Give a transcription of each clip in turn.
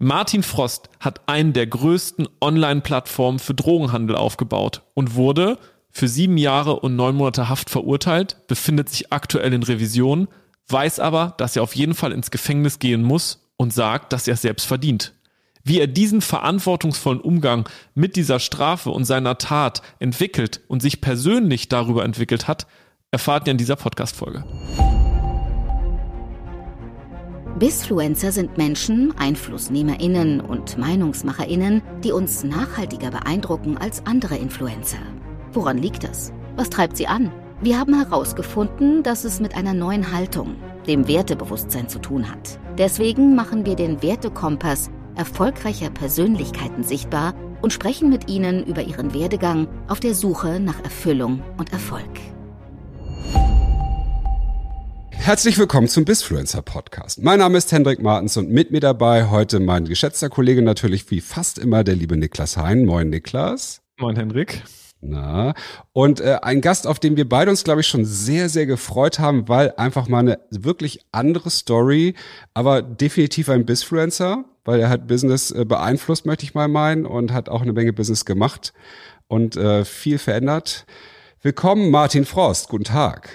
Martin Frost hat einen der größten Online-Plattformen für Drogenhandel aufgebaut und wurde für sieben Jahre und neun Monate Haft verurteilt, befindet sich aktuell in Revision, weiß aber, dass er auf jeden Fall ins Gefängnis gehen muss und sagt, dass er es selbst verdient. Wie er diesen verantwortungsvollen Umgang mit dieser Strafe und seiner Tat entwickelt und sich persönlich darüber entwickelt hat, erfahrt ihr in dieser Podcast-Folge. Bisfluencer sind Menschen, EinflussnehmerInnen und MeinungsmacherInnen, die uns nachhaltiger beeindrucken als andere Influencer. Woran liegt das? Was treibt sie an? Wir haben herausgefunden, dass es mit einer neuen Haltung, dem Wertebewusstsein zu tun hat. Deswegen machen wir den Wertekompass erfolgreicher Persönlichkeiten sichtbar und sprechen mit ihnen über ihren Werdegang auf der Suche nach Erfüllung und Erfolg. Herzlich willkommen zum Bisfluencer Podcast. Mein Name ist Hendrik Martens und mit mir dabei heute mein geschätzter Kollege natürlich wie fast immer der liebe Niklas Hein. Moin Niklas. Moin Hendrik. Na, und äh, ein Gast, auf den wir beide uns, glaube ich, schon sehr, sehr gefreut haben, weil einfach mal eine wirklich andere Story, aber definitiv ein Bisfluencer, weil er hat Business äh, beeinflusst, möchte ich mal meinen, und hat auch eine Menge Business gemacht und äh, viel verändert. Willkommen, Martin Frost. Guten Tag.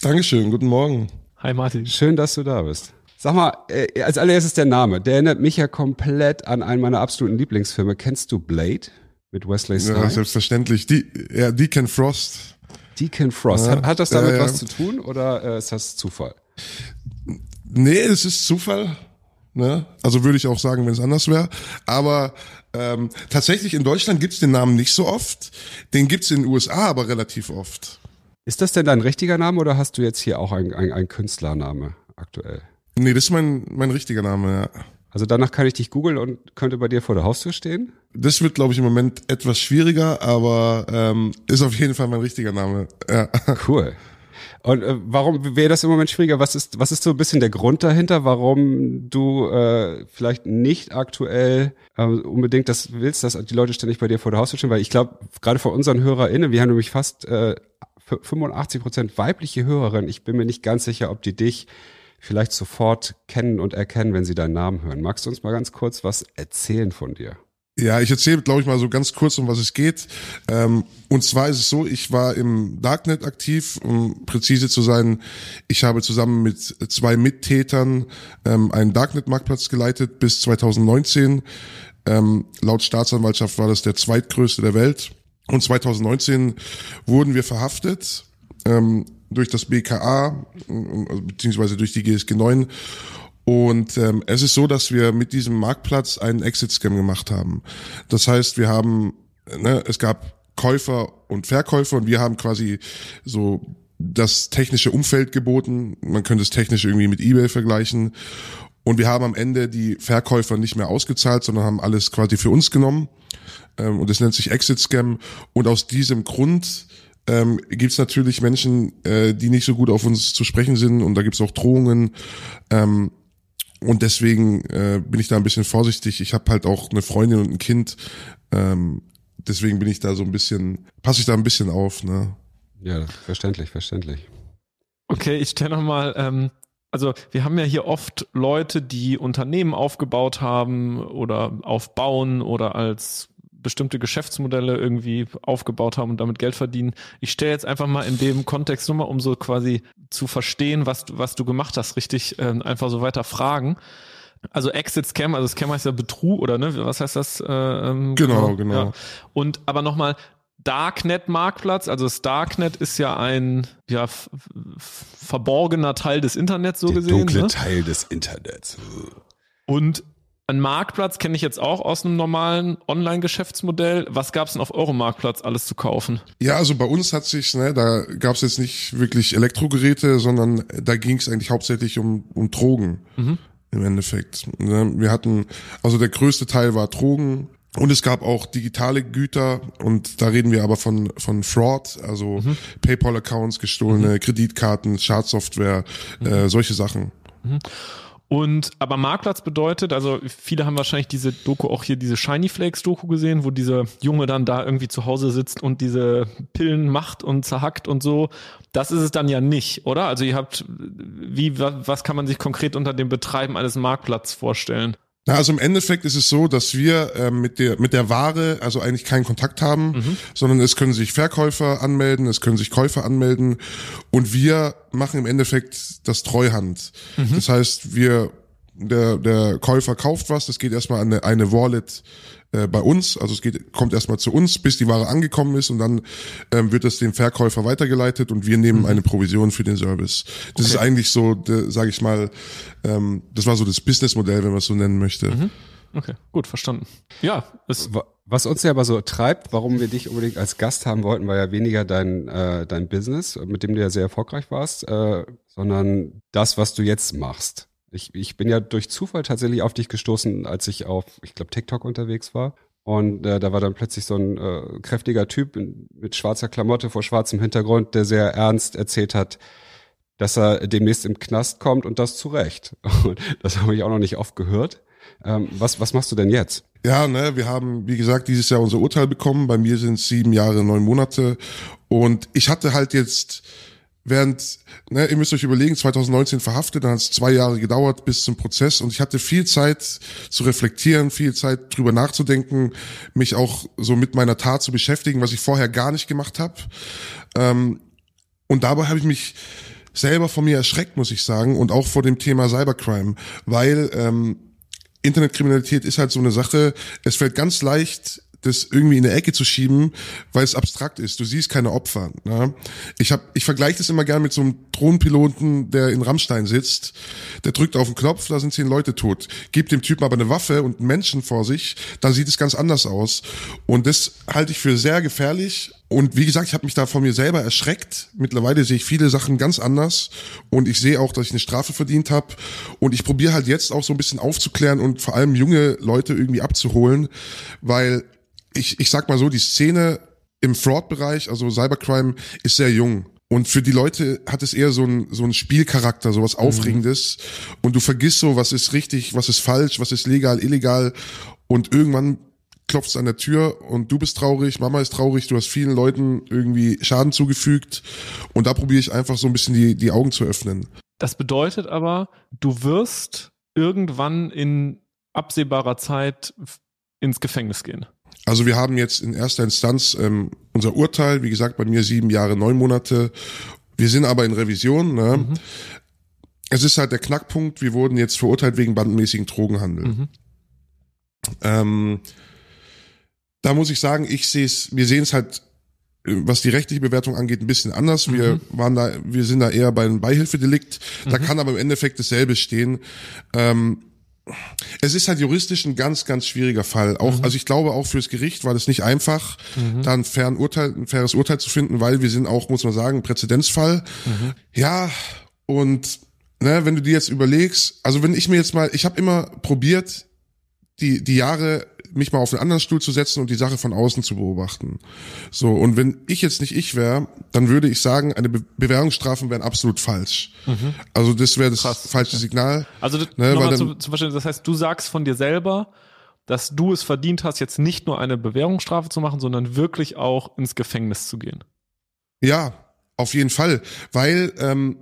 Dankeschön, guten Morgen. Hi Martin. Schön, dass du da bist. Sag mal, äh, als allererstes der Name. Der erinnert mich ja komplett an einen meiner absoluten Lieblingsfilme. Kennst du Blade mit Wesley Snipes? Ja, selbstverständlich. Die, ja, Deacon Frost. Deacon Frost. Ja, hat, hat das damit ja, ja. was zu tun oder äh, ist das Zufall? Nee, es ist Zufall. Ne? Also würde ich auch sagen, wenn es anders wäre. Aber ähm, tatsächlich in Deutschland gibt's den Namen nicht so oft. Den gibt's in den USA aber relativ oft. Ist das denn dein richtiger Name oder hast du jetzt hier auch einen ein, Künstlername aktuell? Nee, das ist mein, mein richtiger Name, ja. Also danach kann ich dich googeln und könnte bei dir vor der Haustür stehen? Das wird, glaube ich, im Moment etwas schwieriger, aber ähm, ist auf jeden Fall mein richtiger Name. Ja. Cool. Und äh, warum wäre das im Moment schwieriger? Was ist, was ist so ein bisschen der Grund dahinter, warum du äh, vielleicht nicht aktuell äh, unbedingt das willst, dass die Leute ständig bei dir vor der Haustür stehen? Weil ich glaube, gerade vor unseren HörerInnen, wir haben nämlich fast äh, 85 Prozent weibliche Hörerinnen. Ich bin mir nicht ganz sicher, ob die dich vielleicht sofort kennen und erkennen, wenn sie deinen Namen hören. Magst du uns mal ganz kurz was erzählen von dir? Ja, ich erzähle, glaube ich, mal so ganz kurz, um was es geht. Ähm, und zwar ist es so, ich war im Darknet aktiv, um präzise zu sein. Ich habe zusammen mit zwei Mittätern ähm, einen Darknet-Marktplatz geleitet bis 2019. Ähm, laut Staatsanwaltschaft war das der zweitgrößte der Welt. Und 2019 wurden wir verhaftet ähm, durch das BKA, äh, beziehungsweise durch die GSG 9. Und ähm, es ist so, dass wir mit diesem Marktplatz einen Exit-Scam gemacht haben. Das heißt, wir haben, ne, es gab Käufer und Verkäufer und wir haben quasi so das technische Umfeld geboten. Man könnte es technisch irgendwie mit eBay vergleichen. Und wir haben am Ende die Verkäufer nicht mehr ausgezahlt, sondern haben alles quasi für uns genommen. Ähm, und das nennt sich Exit Scam. Und aus diesem Grund ähm, gibt es natürlich Menschen, äh, die nicht so gut auf uns zu sprechen sind. Und da gibt es auch Drohungen. Ähm, und deswegen äh, bin ich da ein bisschen vorsichtig. Ich habe halt auch eine Freundin und ein Kind. Ähm, deswegen bin ich da so ein bisschen, passe ich da ein bisschen auf. Ne? Ja, verständlich, verständlich. Okay, ich stelle nochmal, ähm, also wir haben ja hier oft Leute, die Unternehmen aufgebaut haben oder aufbauen oder als bestimmte Geschäftsmodelle irgendwie aufgebaut haben und damit Geld verdienen. Ich stelle jetzt einfach mal in dem Kontext nur mal, um so quasi zu verstehen, was, was du gemacht hast, richtig äh, einfach so weiter fragen. Also Exit Scam, also Scam heißt ja Betrug oder ne? Was heißt das? Äh, ähm, Genau, genau. Ja. Und aber nochmal, Darknet-Marktplatz, also das Darknet ist ja ein ja, verborgener Teil des Internets, so Der gesehen. dunkle ne? Teil des Internets. Und ein Marktplatz kenne ich jetzt auch aus einem normalen Online-Geschäftsmodell. Was gab es denn auf eurem Marktplatz alles zu kaufen? Ja, also bei uns hat sich, ne, da gab es jetzt nicht wirklich Elektrogeräte, sondern da ging es eigentlich hauptsächlich um, um Drogen im Endeffekt. Ne? Wir hatten, also der größte Teil war Drogen und es gab auch digitale Güter und da reden wir aber von von Fraud, also PayPal-Accounts, gestohlene Kreditkarten, Schadsoftware, äh, solche Sachen. Und aber Marktplatz bedeutet, also viele haben wahrscheinlich diese Doku auch hier diese Shiny Flakes Doku gesehen, wo dieser Junge dann da irgendwie zu Hause sitzt und diese Pillen macht und zerhackt und so. Das ist es dann ja nicht, oder? Also ihr habt, wie, wa- was kann man sich konkret unter dem Betreiben eines Marktplatzes vorstellen? Na, also im Endeffekt ist es so, dass wir äh, mit der mit der Ware also eigentlich keinen Kontakt haben, mhm. sondern es können sich Verkäufer anmelden, es können sich Käufer anmelden und wir machen im Endeffekt das Treuhand. Mhm. Das heißt, wir der der Käufer kauft was, das geht erstmal an eine, eine Wallet äh, bei uns. Also es geht, kommt erstmal zu uns, bis die Ware angekommen ist und dann ähm, wird es dem Verkäufer weitergeleitet und wir nehmen mhm. eine Provision für den Service. Das okay. ist eigentlich so, sage ich mal, ähm, das war so das Businessmodell, wenn man es so nennen möchte. Mhm. Okay, gut, verstanden. Ja, es was uns ja aber so treibt, warum wir dich unbedingt als Gast haben wollten, war ja weniger dein äh, dein Business, mit dem du ja sehr erfolgreich warst, äh, sondern das, was du jetzt machst. Ich, ich bin ja durch Zufall tatsächlich auf dich gestoßen, als ich auf, ich glaube, TikTok unterwegs war. Und äh, da war dann plötzlich so ein äh, kräftiger Typ mit schwarzer Klamotte vor schwarzem Hintergrund, der sehr ernst erzählt hat, dass er demnächst im Knast kommt und das zu Recht. das habe ich auch noch nicht oft gehört. Ähm, was, was machst du denn jetzt? Ja, ne, wir haben, wie gesagt, dieses Jahr unser Urteil bekommen. Bei mir sind es sieben Jahre, neun Monate. Und ich hatte halt jetzt Während, ne, ihr müsst euch überlegen, 2019 verhaftet, dann hat es zwei Jahre gedauert bis zum Prozess und ich hatte viel Zeit zu reflektieren, viel Zeit drüber nachzudenken, mich auch so mit meiner Tat zu beschäftigen, was ich vorher gar nicht gemacht habe. Ähm, und dabei habe ich mich selber von mir erschreckt, muss ich sagen, und auch vor dem Thema Cybercrime, weil ähm, Internetkriminalität ist halt so eine Sache, es fällt ganz leicht das irgendwie in der Ecke zu schieben, weil es abstrakt ist. Du siehst keine Opfer. Ne? Ich hab, ich vergleiche das immer gern mit so einem Drohnenpiloten, der in Rammstein sitzt. Der drückt auf den Knopf, da sind zehn Leute tot. Gibt dem Typen aber eine Waffe und einen Menschen vor sich, dann sieht es ganz anders aus. Und das halte ich für sehr gefährlich. Und wie gesagt, ich habe mich da von mir selber erschreckt. Mittlerweile sehe ich viele Sachen ganz anders und ich sehe auch, dass ich eine Strafe verdient habe. Und ich probiere halt jetzt auch so ein bisschen aufzuklären und vor allem junge Leute irgendwie abzuholen, weil ich, ich sag mal so, die Szene im Fraud-Bereich, also Cybercrime, ist sehr jung. Und für die Leute hat es eher so ein, so ein Spielcharakter, so was mhm. Aufregendes. Mhm. Und du vergisst so, was ist richtig, was ist falsch, was ist legal, illegal. Und irgendwann klopft es an der Tür und du bist traurig, Mama ist traurig, du hast vielen Leuten irgendwie Schaden zugefügt. Und da probiere ich einfach so ein bisschen die, die Augen zu öffnen. Das bedeutet aber, du wirst irgendwann in absehbarer Zeit ins Gefängnis gehen. Also wir haben jetzt in erster Instanz ähm, unser Urteil, wie gesagt, bei mir sieben Jahre, neun Monate. Wir sind aber in Revision. Ne? Mhm. Es ist halt der Knackpunkt, wir wurden jetzt verurteilt wegen bandenmäßigen Drogenhandel. Mhm. Ähm, da muss ich sagen, ich sehe es, wir sehen es halt, was die rechtliche Bewertung angeht, ein bisschen anders. Wir mhm. waren da, wir sind da eher bei einem Beihilfedelikt. Da mhm. kann aber im Endeffekt dasselbe stehen. Ähm, es ist halt juristisch ein ganz, ganz schwieriger Fall. Auch, mhm. also ich glaube auch fürs Gericht war das nicht einfach, mhm. da ein, fairen Urteil, ein faires Urteil zu finden, weil wir sind auch, muss man sagen, ein Präzedenzfall. Mhm. Ja, und ne, wenn du dir jetzt überlegst, also wenn ich mir jetzt mal, ich habe immer probiert, die, die Jahre mich mal auf einen anderen Stuhl zu setzen und die Sache von außen zu beobachten. So, und wenn ich jetzt nicht ich wäre, dann würde ich sagen, eine Be Bewährungsstrafen wären absolut falsch. Mhm. Also das wäre das Krass. falsche Signal. Also ne, weil dann, zum, zum Beispiel, das heißt, du sagst von dir selber, dass du es verdient hast, jetzt nicht nur eine Bewährungsstrafe zu machen, sondern wirklich auch ins Gefängnis zu gehen. Ja, auf jeden Fall, weil ähm,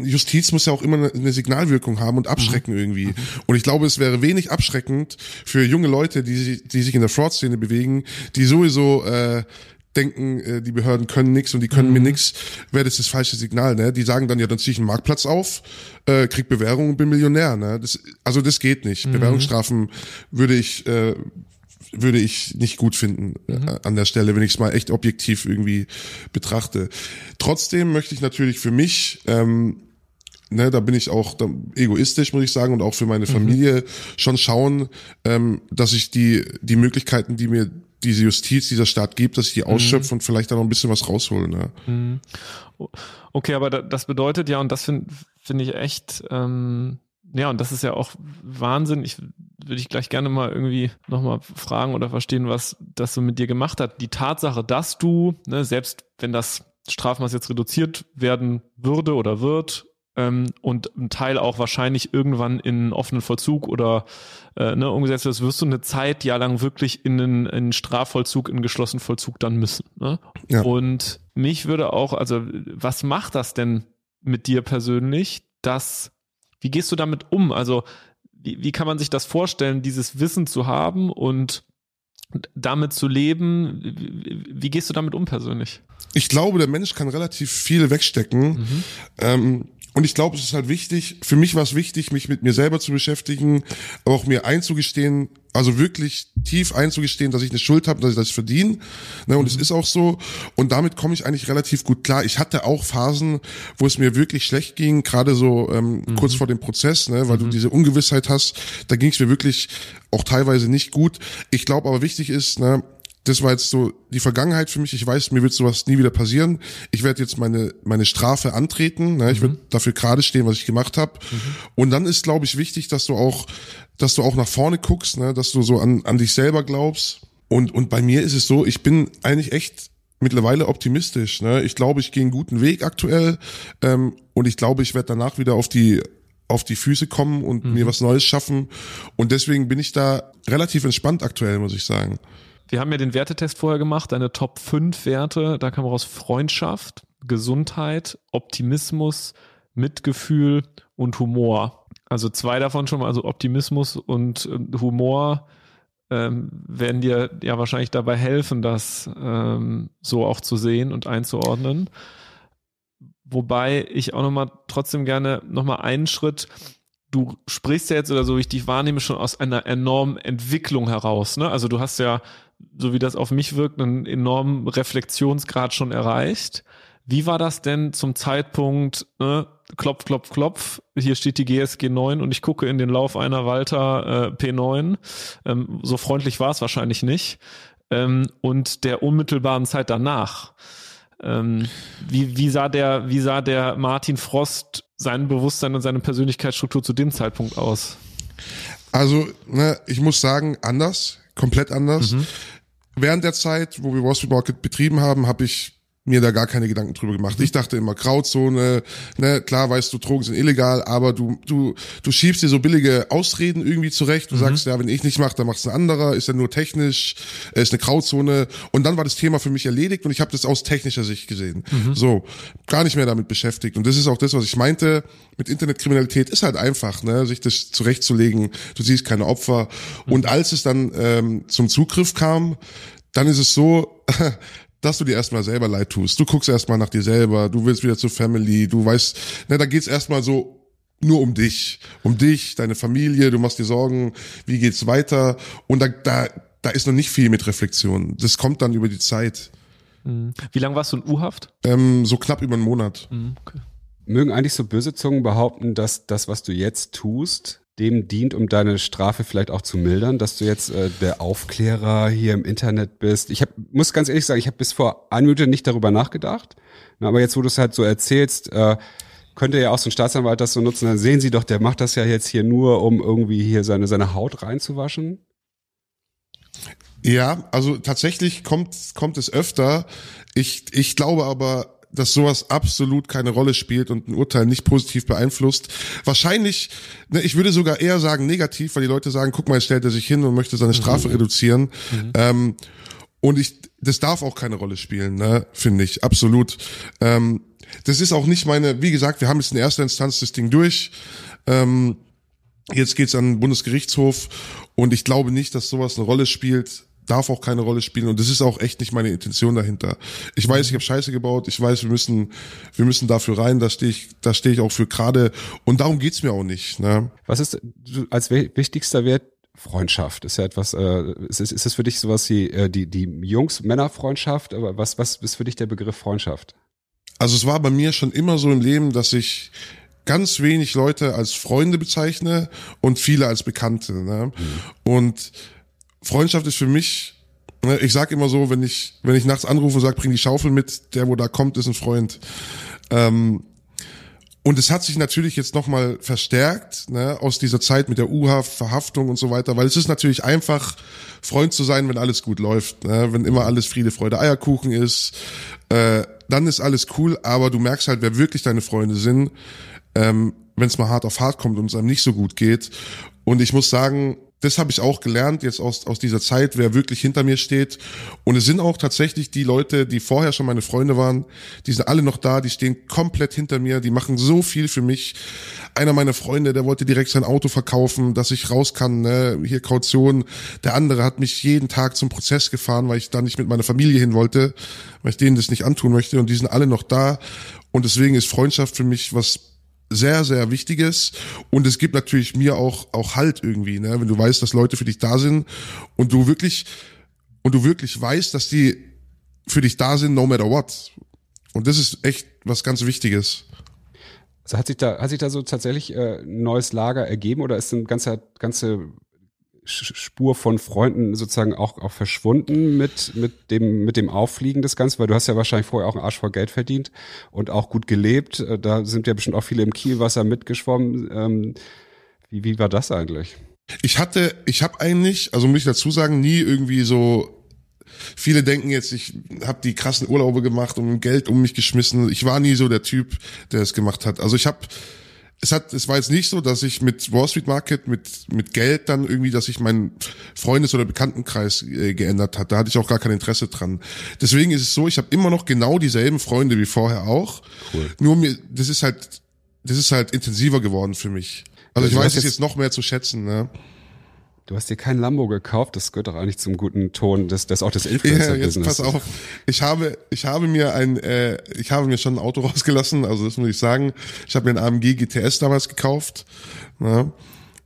Justiz muss ja auch immer eine Signalwirkung haben und abschrecken mhm. irgendwie. Und ich glaube, es wäre wenig abschreckend für junge Leute, die, die sich in der Fraud-Szene bewegen, die sowieso äh, denken, äh, die Behörden können nichts und die können mhm. mir nichts, wäre das das falsche Signal. Ne? Die sagen dann ja, dann ziehe ich einen Marktplatz auf, äh, krieg Bewährung und bin Millionär. Ne? Das, also das geht nicht. Mhm. Bewährungsstrafen würde ich äh, würde ich nicht gut finden äh, mhm. an der Stelle, wenn ich es mal echt objektiv irgendwie betrachte. Trotzdem möchte ich natürlich für mich ähm, ne, da bin ich auch da, egoistisch, muss ich sagen, und auch für meine mhm. Familie mhm. schon schauen, ähm, dass ich die, die Möglichkeiten, die mir diese Justiz, dieser Staat gibt, dass ich die mhm. ausschöpfe mhm. und vielleicht da noch ein bisschen was rausholen. Ne? Mhm. Okay, aber das bedeutet ja, und das finde find ich echt ähm, ja, und das ist ja auch Wahnsinn. Ich würde ich gleich gerne mal irgendwie nochmal fragen oder verstehen, was das so mit dir gemacht hat. Die Tatsache, dass du, ne, selbst wenn das Strafmaß jetzt reduziert werden würde oder wird, ähm, und ein Teil auch wahrscheinlich irgendwann in offenen Vollzug oder äh, ne, umgesetzt wird, wirst du eine Zeit ja lang wirklich in einen, in einen Strafvollzug, in einen geschlossenen Vollzug dann müssen. Ne? Ja. Und mich würde auch, also was macht das denn mit dir persönlich, dass wie gehst du damit um? Also wie, wie kann man sich das vorstellen, dieses Wissen zu haben und damit zu leben? Wie, gehst du damit um persönlich? Ich glaube, der Mensch kann relativ viel wegstecken. Mhm. Ähm, und ich glaube, es ist halt wichtig, für mich war es wichtig, mich mit mir selber zu beschäftigen, aber auch mir einzugestehen, also wirklich tief einzugestehen, dass ich eine Schuld habe, dass ich das verdiene. Ne, und mhm. es ist auch so. Und damit komme ich eigentlich relativ gut klar. Ich hatte auch Phasen, wo es mir wirklich schlecht ging, gerade so ähm, mhm. kurz vor dem Prozess, ne, weil mhm. du diese Ungewissheit hast. Da ging es mir wirklich auch teilweise nicht gut. Ich glaube aber wichtig ist, ne, das war jetzt so die Vergangenheit für mich. Ich weiß, mir wird sowas nie wieder passieren. Ich werde jetzt meine meine Strafe antreten. Ne? Ich mhm. werde dafür gerade stehen, was ich gemacht habe. Mhm. Und dann ist, glaube ich, wichtig, dass du auch, dass du auch nach vorne guckst, ne? dass du so an an dich selber glaubst. Und und bei mir ist es so, ich bin eigentlich echt mittlerweile optimistisch. Ne? Ich glaube, ich gehe einen guten Weg aktuell ähm, und ich glaube, ich werde danach wieder auf die auf die Füße kommen und mhm. mir was Neues schaffen. Und deswegen bin ich da relativ entspannt aktuell, muss ich sagen. Wir haben ja den Wertetest vorher gemacht, deine Top 5 Werte. Da kam raus Freundschaft, Gesundheit, Optimismus, Mitgefühl und Humor. Also zwei davon schon mal, also Optimismus und äh, Humor ähm, werden dir ja wahrscheinlich dabei helfen, das ähm, so auch zu sehen und einzuordnen. Wobei ich auch nochmal trotzdem gerne nochmal einen Schritt du sprichst ja jetzt oder so, wie ich dich wahrnehme, schon aus einer enormen Entwicklung heraus. Ne? Also du hast ja so wie das auf mich wirkt, einen enormen Reflexionsgrad schon erreicht. Wie war das denn zum Zeitpunkt, ne, klopf, klopf, klopf, hier steht die GSG 9 und ich gucke in den Lauf einer Walter äh, P9. Ähm, so freundlich war es wahrscheinlich nicht. Ähm, und der unmittelbaren Zeit danach. Ähm, wie, wie, sah der, wie sah der Martin Frost sein Bewusstsein und seine Persönlichkeitsstruktur zu dem Zeitpunkt aus? Also, ne, ich muss sagen, anders komplett anders. Mhm. Während der Zeit, wo wir Wall Street Market betrieben haben, habe ich mir da gar keine Gedanken drüber gemacht. Ich dachte immer Grauzone, ne, klar weißt du, Drogen sind illegal, aber du du du schiebst dir so billige Ausreden irgendwie zurecht. Du mhm. sagst, ja, wenn ich nicht mache, dann macht's ein anderer, ist ja nur technisch, ist eine Grauzone und dann war das Thema für mich erledigt und ich habe das aus technischer Sicht gesehen. Mhm. So, gar nicht mehr damit beschäftigt und das ist auch das, was ich meinte, mit Internetkriminalität ist halt einfach, ne, sich das zurechtzulegen. Du siehst keine Opfer mhm. und als es dann ähm, zum Zugriff kam, dann ist es so, dass du dir erstmal selber leid tust. Du guckst erstmal nach dir selber, du willst wieder zur Family, du weißt, ne, da geht's erstmal so nur um dich, um dich, deine Familie, du machst dir Sorgen, wie geht's weiter und da, da, da ist noch nicht viel mit Reflexion. Das kommt dann über die Zeit. Mhm. Wie lange warst du in U-Haft? Ähm, so knapp über einen Monat. Mhm, okay. Mögen eigentlich so böse Zungen behaupten, dass das, was du jetzt tust, dem dient, um deine Strafe vielleicht auch zu mildern, dass du jetzt äh, der Aufklärer hier im Internet bist. Ich hab, muss ganz ehrlich sagen, ich habe bis vor einer Minute nicht darüber nachgedacht. Aber jetzt, wo du es halt so erzählst, äh, könnte ja auch so ein Staatsanwalt das so nutzen, dann sehen Sie doch, der macht das ja jetzt hier nur, um irgendwie hier seine, seine Haut reinzuwaschen. Ja, also tatsächlich kommt, kommt es öfter. Ich, ich glaube aber, dass sowas absolut keine Rolle spielt und ein Urteil nicht positiv beeinflusst. Wahrscheinlich, ne, ich würde sogar eher sagen negativ, weil die Leute sagen, guck mal, jetzt stellt er sich hin und möchte seine Strafe mhm. reduzieren. Mhm. Ähm, und ich, das darf auch keine Rolle spielen, ne, finde ich, absolut. Ähm, das ist auch nicht meine, wie gesagt, wir haben jetzt in erster Instanz das Ding durch. Ähm, jetzt geht's an den Bundesgerichtshof und ich glaube nicht, dass sowas eine Rolle spielt darf auch keine Rolle spielen und das ist auch echt nicht meine Intention dahinter. Ich weiß, ich habe Scheiße gebaut, ich weiß, wir müssen wir müssen dafür rein, da stehe ich da stehe ich auch für gerade und darum geht's mir auch nicht, ne? Was ist als wichtigster Wert Freundschaft ist ja etwas, äh, ist, ist es für dich sowas wie äh, die, die Jungs-Männer-Freundschaft? Aber was, was ist für dich der Begriff Freundschaft? Also es war bei mir schon immer so im Leben, dass ich ganz wenig Leute als Freunde bezeichne und viele als Bekannte. Ne? Mhm. Und Freundschaft ist für mich, ne, ich sag immer so, wenn ich, wenn ich nachts anrufe und sage, bring die Schaufel mit, der, wo da kommt, ist ein Freund. Ähm, und es hat sich natürlich jetzt nochmal verstärkt, ne, aus dieser Zeit mit der U-Haft, Verhaftung und so weiter, weil es ist natürlich einfach, Freund zu sein, wenn alles gut läuft, ne, wenn immer alles Friede, Freude, Eierkuchen ist, äh, dann ist alles cool, aber du merkst halt, wer wirklich deine Freunde sind, ähm, wenn es mal hart auf hart kommt und es einem nicht so gut geht. Und ich muss sagen, das habe ich auch gelernt jetzt aus, aus dieser Zeit, wer wirklich hinter mir steht. Und es sind auch tatsächlich die Leute, die vorher schon meine Freunde waren, die sind alle noch da, die stehen komplett hinter mir, die machen so viel für mich. Einer meiner Freunde, der wollte direkt sein Auto verkaufen, dass ich raus kann, ne? hier Kaution. Der andere hat mich jeden Tag zum Prozess gefahren, weil ich da nicht mit meiner Familie hin wollte, weil ich denen das nicht antun möchte. Und die sind alle noch da. Und deswegen ist Freundschaft für mich was sehr, sehr Wichtiges. Und es gibt natürlich mir auch, auch Halt irgendwie, ne? wenn du weißt, dass Leute für dich da sind und du wirklich, und du wirklich weißt, dass die für dich da sind, no matter what. Und das ist echt was ganz Wichtiges. Also hat sich da, hat sich da so tatsächlich äh, neues Lager ergeben oder ist ein ganzer, ganze Spur von Freunden sozusagen auch, auch verschwunden mit, mit dem, mit dem Auffliegen des Ganzen, weil du hast ja wahrscheinlich vorher auch einen Arsch voll Geld verdient und auch gut gelebt. Äh, da sind ja bestimmt auch viele im Kielwasser mitgeschwommen. Ähm, wie, wie war das eigentlich? Ich hatte, ich habe eigentlich, also muss ich dazu sagen, nie irgendwie so Viele denken jetzt, ich habe die krassen Urlaube gemacht und Geld um mich geschmissen. Ich war nie so der Typ, der es gemacht hat. Also ich habe es hat, es war jetzt nicht so, dass ich mit Wall Street Market, mit, mit Geld dann irgendwie, dass ich meinen Freundes- oder Bekanntenkreis äh, geändert hat. Da hatte ich auch gar kein Interesse dran. Deswegen ist es so, ich habe immer noch genau dieselben Freunde wie vorher auch. Cool. Nur mir, das ist halt, das ist halt intensiver geworden für mich. Also ich weiß es jetzt noch mehr zu schätzen, ne? Du hast dir kein Lambo gekauft, das gehört doch eigentlich zum guten Ton des, des auch des Influencer-Business. Ja, jetzt pass auf, ich habe, ich habe mir ein, äh, ich habe mir schon ein Auto rausgelassen, also das muss ich sagen. Ich habe mir einen AMG GTS damals gekauft. Ne?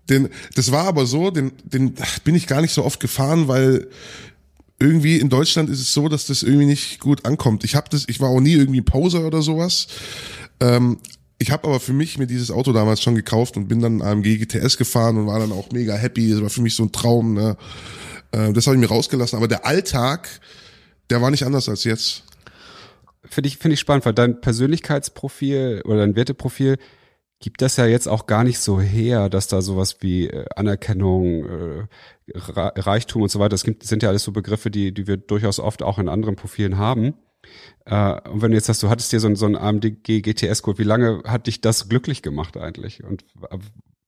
Den, das war aber so, den, den bin ich gar nicht so oft gefahren, weil irgendwie in Deutschland ist es so, dass das irgendwie nicht gut ankommt. Ich habe das, ich war auch nie irgendwie Poser oder sowas. Ähm, ich habe aber für mich mir dieses Auto damals schon gekauft und bin dann AMG GTS gefahren und war dann auch mega happy. Das war für mich so ein Traum. Ne? Äh, das habe ich mir rausgelassen. Aber der Alltag, der war nicht anders als jetzt. Finde ich, finde ich spannend, weil dein Persönlichkeitsprofil oder dein Werteprofil gibt das ja jetzt auch gar nicht so her, dass da sowas wie äh, Anerkennung, äh, Reichtum und so weiter, das sind ja alles so Begriffe, die, die wir durchaus oft auch in anderen Profilen haben. Äh, und wenn du jetzt sagst, du hattest dir so, so ein AMG GTS geholt, wie lange hat dich das glücklich gemacht eigentlich? Und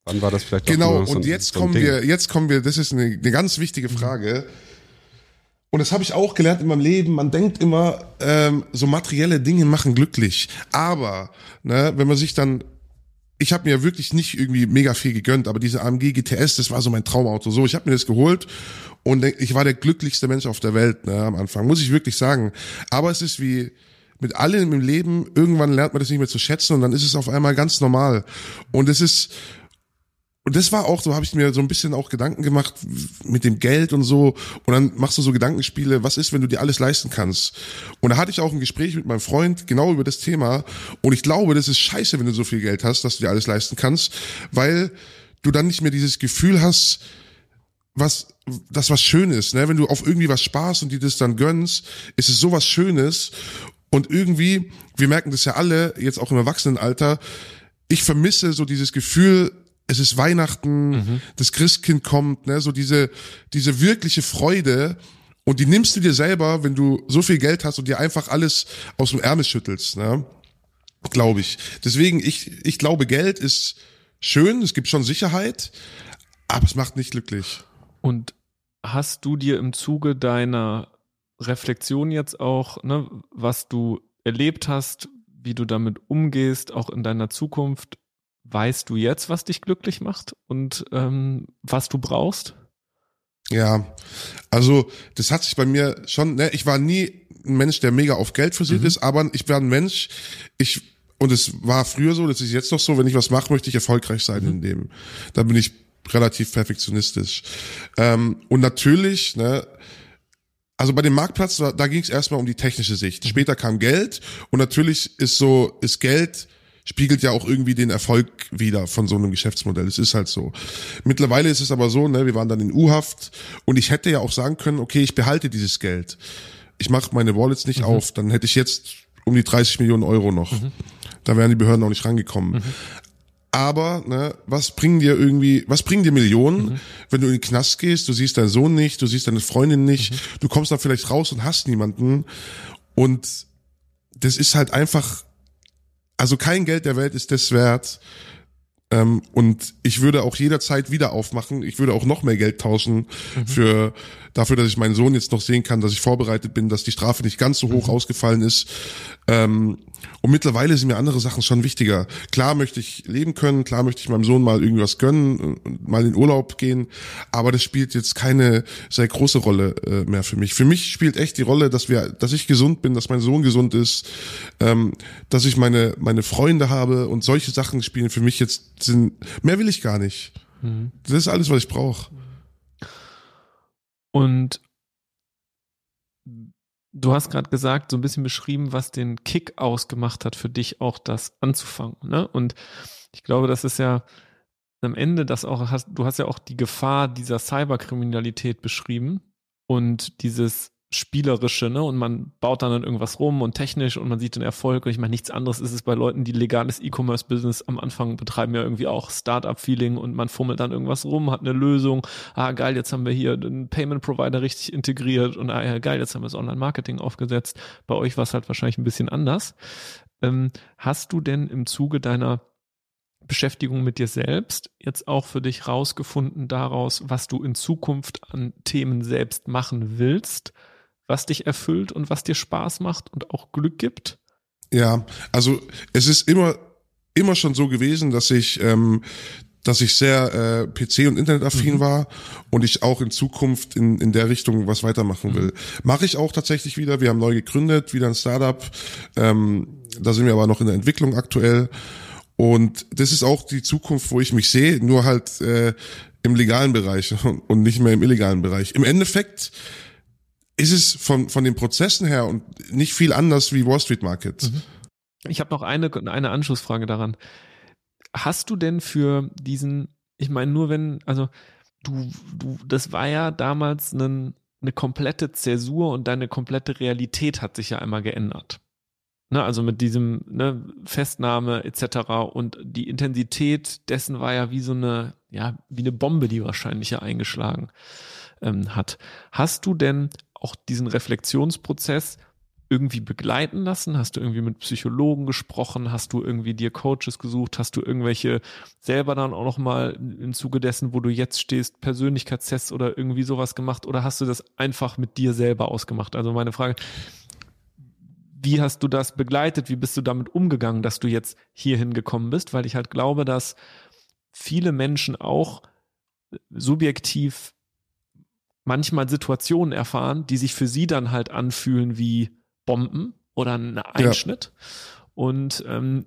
wann war das vielleicht Genau, so und jetzt so kommen Ding? wir, jetzt kommen wir, das ist eine, eine ganz wichtige Frage. Und das habe ich auch gelernt in meinem Leben. Man denkt immer, ähm, so materielle Dinge machen glücklich. Aber ne, wenn man sich dann ich habe mir wirklich nicht irgendwie mega viel gegönnt, aber diese AMG GTS, das war so mein Traumauto. So, ich habe mir das geholt und ich war der glücklichste Mensch auf der Welt ne, am Anfang, muss ich wirklich sagen. Aber es ist wie mit allem im Leben, irgendwann lernt man das nicht mehr zu schätzen und dann ist es auf einmal ganz normal. Und es ist, und das war auch so, habe ich mir so ein bisschen auch Gedanken gemacht mit dem Geld und so. Und dann machst du so Gedankenspiele, was ist, wenn du dir alles leisten kannst? Und da hatte ich auch ein Gespräch mit meinem Freund genau über das Thema. Und ich glaube, das ist scheiße, wenn du so viel Geld hast, dass du dir alles leisten kannst, weil du dann nicht mehr dieses Gefühl hast, was das was Schönes, ne? Wenn du auf irgendwie was sparst und dir das dann gönnst, ist es sowas Schönes. Und irgendwie, wir merken das ja alle, jetzt auch im Erwachsenenalter, ich vermisse so dieses Gefühl, es ist Weihnachten, mhm. das Christkind kommt, ne? So diese, diese wirkliche Freude. Und die nimmst du dir selber, wenn du so viel Geld hast und dir einfach alles aus dem Ärmel schüttelst, ne? Glaube ich. Deswegen, ich, ich glaube, Geld ist schön, es gibt schon Sicherheit, aber es macht nicht glücklich. Und hast du dir im Zuge deiner Reflexion jetzt auch, ne, was du erlebt hast, wie du damit umgehst, auch in deiner Zukunft, weißt du jetzt, was dich glücklich macht und ähm, was du brauchst? Ja, also das hat sich bei mir schon, ne, ich war nie ein Mensch, der mega auf Geld versiert mhm. ist, aber ich war ein Mensch, ich und es war früher so, das ist jetzt noch so, wenn ich was mache, möchte ich erfolgreich sein mhm. in dem. Da bin ich relativ perfektionistisch. Ähm, und natürlich, ne, also bei dem Marktplatz, da, da ging es erstmal um die technische Sicht. Später kam Geld und natürlich ist so, ist Geld spiegelt ja auch irgendwie den Erfolg wieder von so einem Geschäftsmodell. Es ist halt so. Mittlerweile ist es aber so, ne, wir waren dann in U-Haft und ich hätte ja auch sagen können, okay, ich behalte dieses Geld. Ich mache meine Wallets nicht mhm. auf, dann hätte ich jetzt um die 30 Millionen Euro noch. Mhm. Da wären die Behörden auch nicht rangekommen. Mhm. Aber ne, was bringen dir irgendwie, was bringen dir Millionen, mhm. wenn du in den Knast gehst, du siehst deinen Sohn nicht, du siehst deine Freundin nicht, mhm. du kommst dann vielleicht raus und hast niemanden. Und das ist halt einfach, also kein Geld der Welt ist das wert, Ähm, und ich würde auch jederzeit wieder aufmachen. Ich würde auch noch mehr Geld tauschen mhm. für dafür, dass ich meinen Sohn jetzt noch sehen kann, dass ich vorbereitet bin, dass die Strafe nicht ganz so hoch mhm. ausgefallen ist. Ähm, und mittlerweile sind mir andere Sachen schon wichtiger. Klar möchte ich leben können, klar möchte ich meinem Sohn mal irgendwas gönnen, mal in Urlaub gehen, aber das spielt jetzt keine sehr große Rolle äh, mehr für mich. Für mich spielt echt die Rolle, dass wir, dass ich gesund bin, dass mein Sohn gesund ist, ähm, dass ich meine meine Freunde habe und solche Sachen spielen für mich jetzt sind. Mehr will ich gar nicht. Mhm. Das ist alles, was ich brauche. Und du hast gerade gesagt, so ein bisschen beschrieben, was den Kick ausgemacht hat für dich, auch das anzufangen. Ne? Und ich glaube, das ist ja am Ende das auch, hast, du hast ja auch die Gefahr dieser Cyberkriminalität beschrieben und dieses spielerische, ne? Und man baut dann, dann irgendwas rum und technisch und man sieht den Erfolg. Und ich meine, nichts anderes ist es bei Leuten, die legales E-Commerce-Business am Anfang betreiben, ja irgendwie auch Startup-Feeling und man fummelt dann irgendwas rum, hat eine Lösung. Ah, geil, jetzt haben wir hier den Payment-Provider richtig integriert und ah ja, geil, jetzt haben wir das Online-Marketing aufgesetzt. Bei euch war es halt wahrscheinlich ein bisschen anders. Ähm, hast du denn im Zuge deiner Beschäftigung mit dir selbst jetzt auch für dich rausgefunden daraus, was du in Zukunft an Themen selbst machen willst? Was dich erfüllt und was dir Spaß macht und auch Glück gibt? Ja, also es ist immer immer schon so gewesen, dass ich ähm, dass ich sehr äh, PC und Internetaffin mhm. war und ich auch in Zukunft in, in der Richtung was weitermachen will. Mhm. Mache ich auch tatsächlich wieder. Wir haben neu gegründet, wieder ein Startup. Ähm, da sind wir aber noch in der Entwicklung aktuell. Und das ist auch die Zukunft, wo ich mich sehe, nur halt äh, im legalen Bereich und nicht mehr im illegalen Bereich. Im Endeffekt ist es von, von den Prozessen her und nicht viel anders wie Wall Street Market. Mhm. Ich habe noch eine, eine Anschlussfrage daran. Hast du denn für diesen, ich meine, nur wenn, also du, du, das war ja damals ein, eine komplette Zäsur und deine komplette Realität hat sich ja einmal geändert. Ne, also mit diesem ne, Festnahme etc. Und die Intensität dessen war ja wie so eine, ja, wie eine Bombe, die wahrscheinlich ja eingeschlagen ähm, hat. Hast du denn auch diesen Reflexionsprozess irgendwie begleiten lassen? Hast du irgendwie mit Psychologen gesprochen? Hast du irgendwie dir Coaches gesucht? Hast du irgendwelche selber dann auch nochmal im Zuge dessen, wo du jetzt stehst, Persönlichkeitstests oder irgendwie sowas gemacht? Oder hast du das einfach mit dir selber ausgemacht? Also meine Frage, wie hast du das begleitet? Wie bist du damit umgegangen, dass du jetzt hierhin gekommen bist? Weil ich halt glaube, dass viele Menschen auch subjektiv manchmal Situationen erfahren, die sich für sie dann halt anfühlen wie Bomben oder ein Einschnitt. Ja. Und ähm,